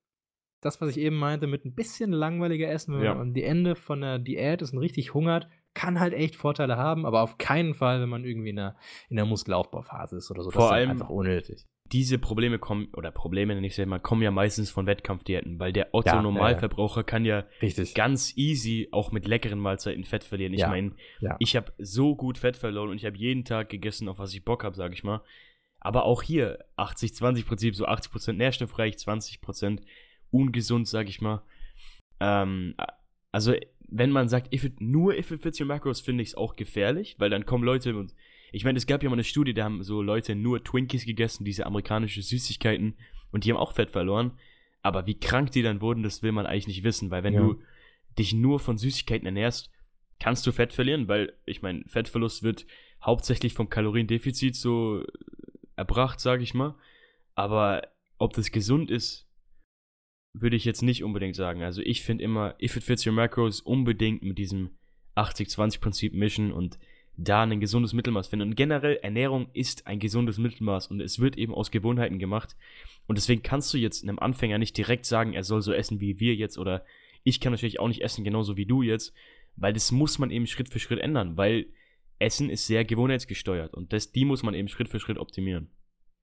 das, was ich eben meinte, mit ein bisschen langweiliger Essen, wenn Ja. man am die Ende von der Diät ist und richtig hungert, kann halt echt Vorteile haben, aber auf keinen Fall, wenn man irgendwie in der, in der Muskelaufbauphase ist oder so. Vor allem einfach unnötig. Diese Probleme kommen, oder Probleme nenne ich es mal, kommen ja meistens von Wettkampfdiäten, weil der Otto-Normalverbraucher ja, ja. kann ja Richtig. ganz easy auch mit leckeren Mahlzeiten Fett verlieren. Ich meine, ich habe so gut Fett verloren und ich habe jeden Tag gegessen, auf was ich Bock habe, sage ich mal. Aber auch hier 80-20-Prinzip, so 80% nährstoffreich, 20% ungesund, sage ich mal. Ähm, also, wenn man sagt, if it, nur if it fits your macros, finde ich es auch gefährlich, weil dann kommen Leute und ich meine, es gab ja mal eine Studie, da haben so Leute nur Twinkies gegessen, diese amerikanischen Süßigkeiten, und die haben auch Fett verloren. Aber wie krank die dann wurden, das will man eigentlich nicht wissen, weil wenn ja. du dich nur von Süßigkeiten ernährst, kannst du Fett verlieren, weil ich meine, Fettverlust wird hauptsächlich vom Kaloriendefizit so erbracht, sage ich mal. Aber ob das gesund ist, würde ich jetzt nicht unbedingt sagen. Also ich finde immer, if it fits your macros, unbedingt mit diesem 80-20-Prinzip mischen und da ein gesundes Mittelmaß finden. Und generell, Ernährung ist ein gesundes Mittelmaß und es wird eben aus Gewohnheiten gemacht. Und deswegen kannst du jetzt einem Anfänger nicht direkt sagen, er soll so essen wie wir jetzt oder ich kann natürlich auch nicht essen, genauso wie du jetzt, weil das muss man eben Schritt für Schritt ändern, weil Essen ist sehr gewohnheitsgesteuert und das, die muss man eben Schritt für Schritt optimieren.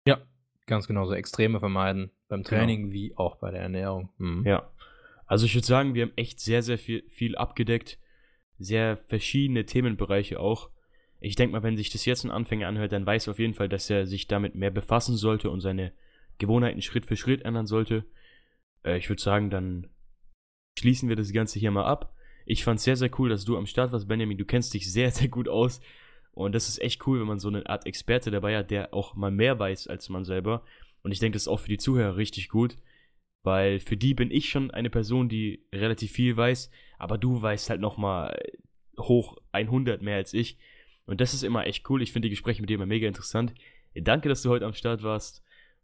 Ja, ganz genau, so Extreme vermeiden, beim. Training genau. wie auch bei der Ernährung. Mhm. Ja, also ich würde sagen, wir haben echt sehr, sehr viel, viel abgedeckt, sehr verschiedene Themenbereiche auch. Ich denke mal, wenn sich das jetzt ein Anfänger anhört, dann weiß er auf jeden Fall, dass er sich damit mehr befassen sollte und seine Gewohnheiten Schritt für Schritt ändern sollte. Äh, ich würde sagen, dann schließen wir das Ganze hier mal ab. Ich fand es sehr, sehr cool, dass du am Start warst, Benjamin. Du kennst dich sehr, sehr gut aus. Und das ist echt cool, wenn man so eine Art Experte dabei hat, der auch mal mehr weiß als man selber. Und ich denke, das ist auch für die Zuhörer richtig gut, weil für die bin ich schon eine Person, die relativ viel weiß, aber du weißt halt noch mal hoch 100 mehr als ich. Und das ist immer echt cool. Ich finde die Gespräche mit dir immer mega interessant. Danke, dass du heute am Start warst.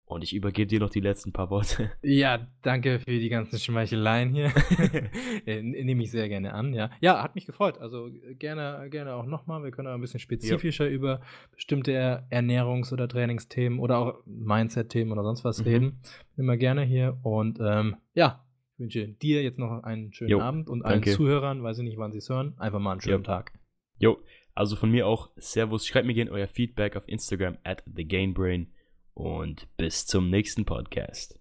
Und ich übergebe dir noch die letzten paar Worte. Ja, danke für die ganzen Schmeicheleien hier. Äh, nehme ich sehr gerne an, ja. Ja, hat mich gefreut. Also gerne, gerne auch nochmal. Wir können auch ein bisschen spezifischer ja. über bestimmte Ernährungs- oder Trainingsthemen oder auch Mindset-Themen oder sonst was mhm. reden. Immer gerne hier. Und ähm, ja, ich wünsche dir jetzt noch einen schönen jo, Abend und allen Zuhörern, weiß ich nicht, wann sie es hören, einfach mal einen schönen jo. Tag. Jo, also von mir auch Servus. Schreibt mir gerne euer Feedback auf Instagram at TheGainBrain und bis zum nächsten Podcast.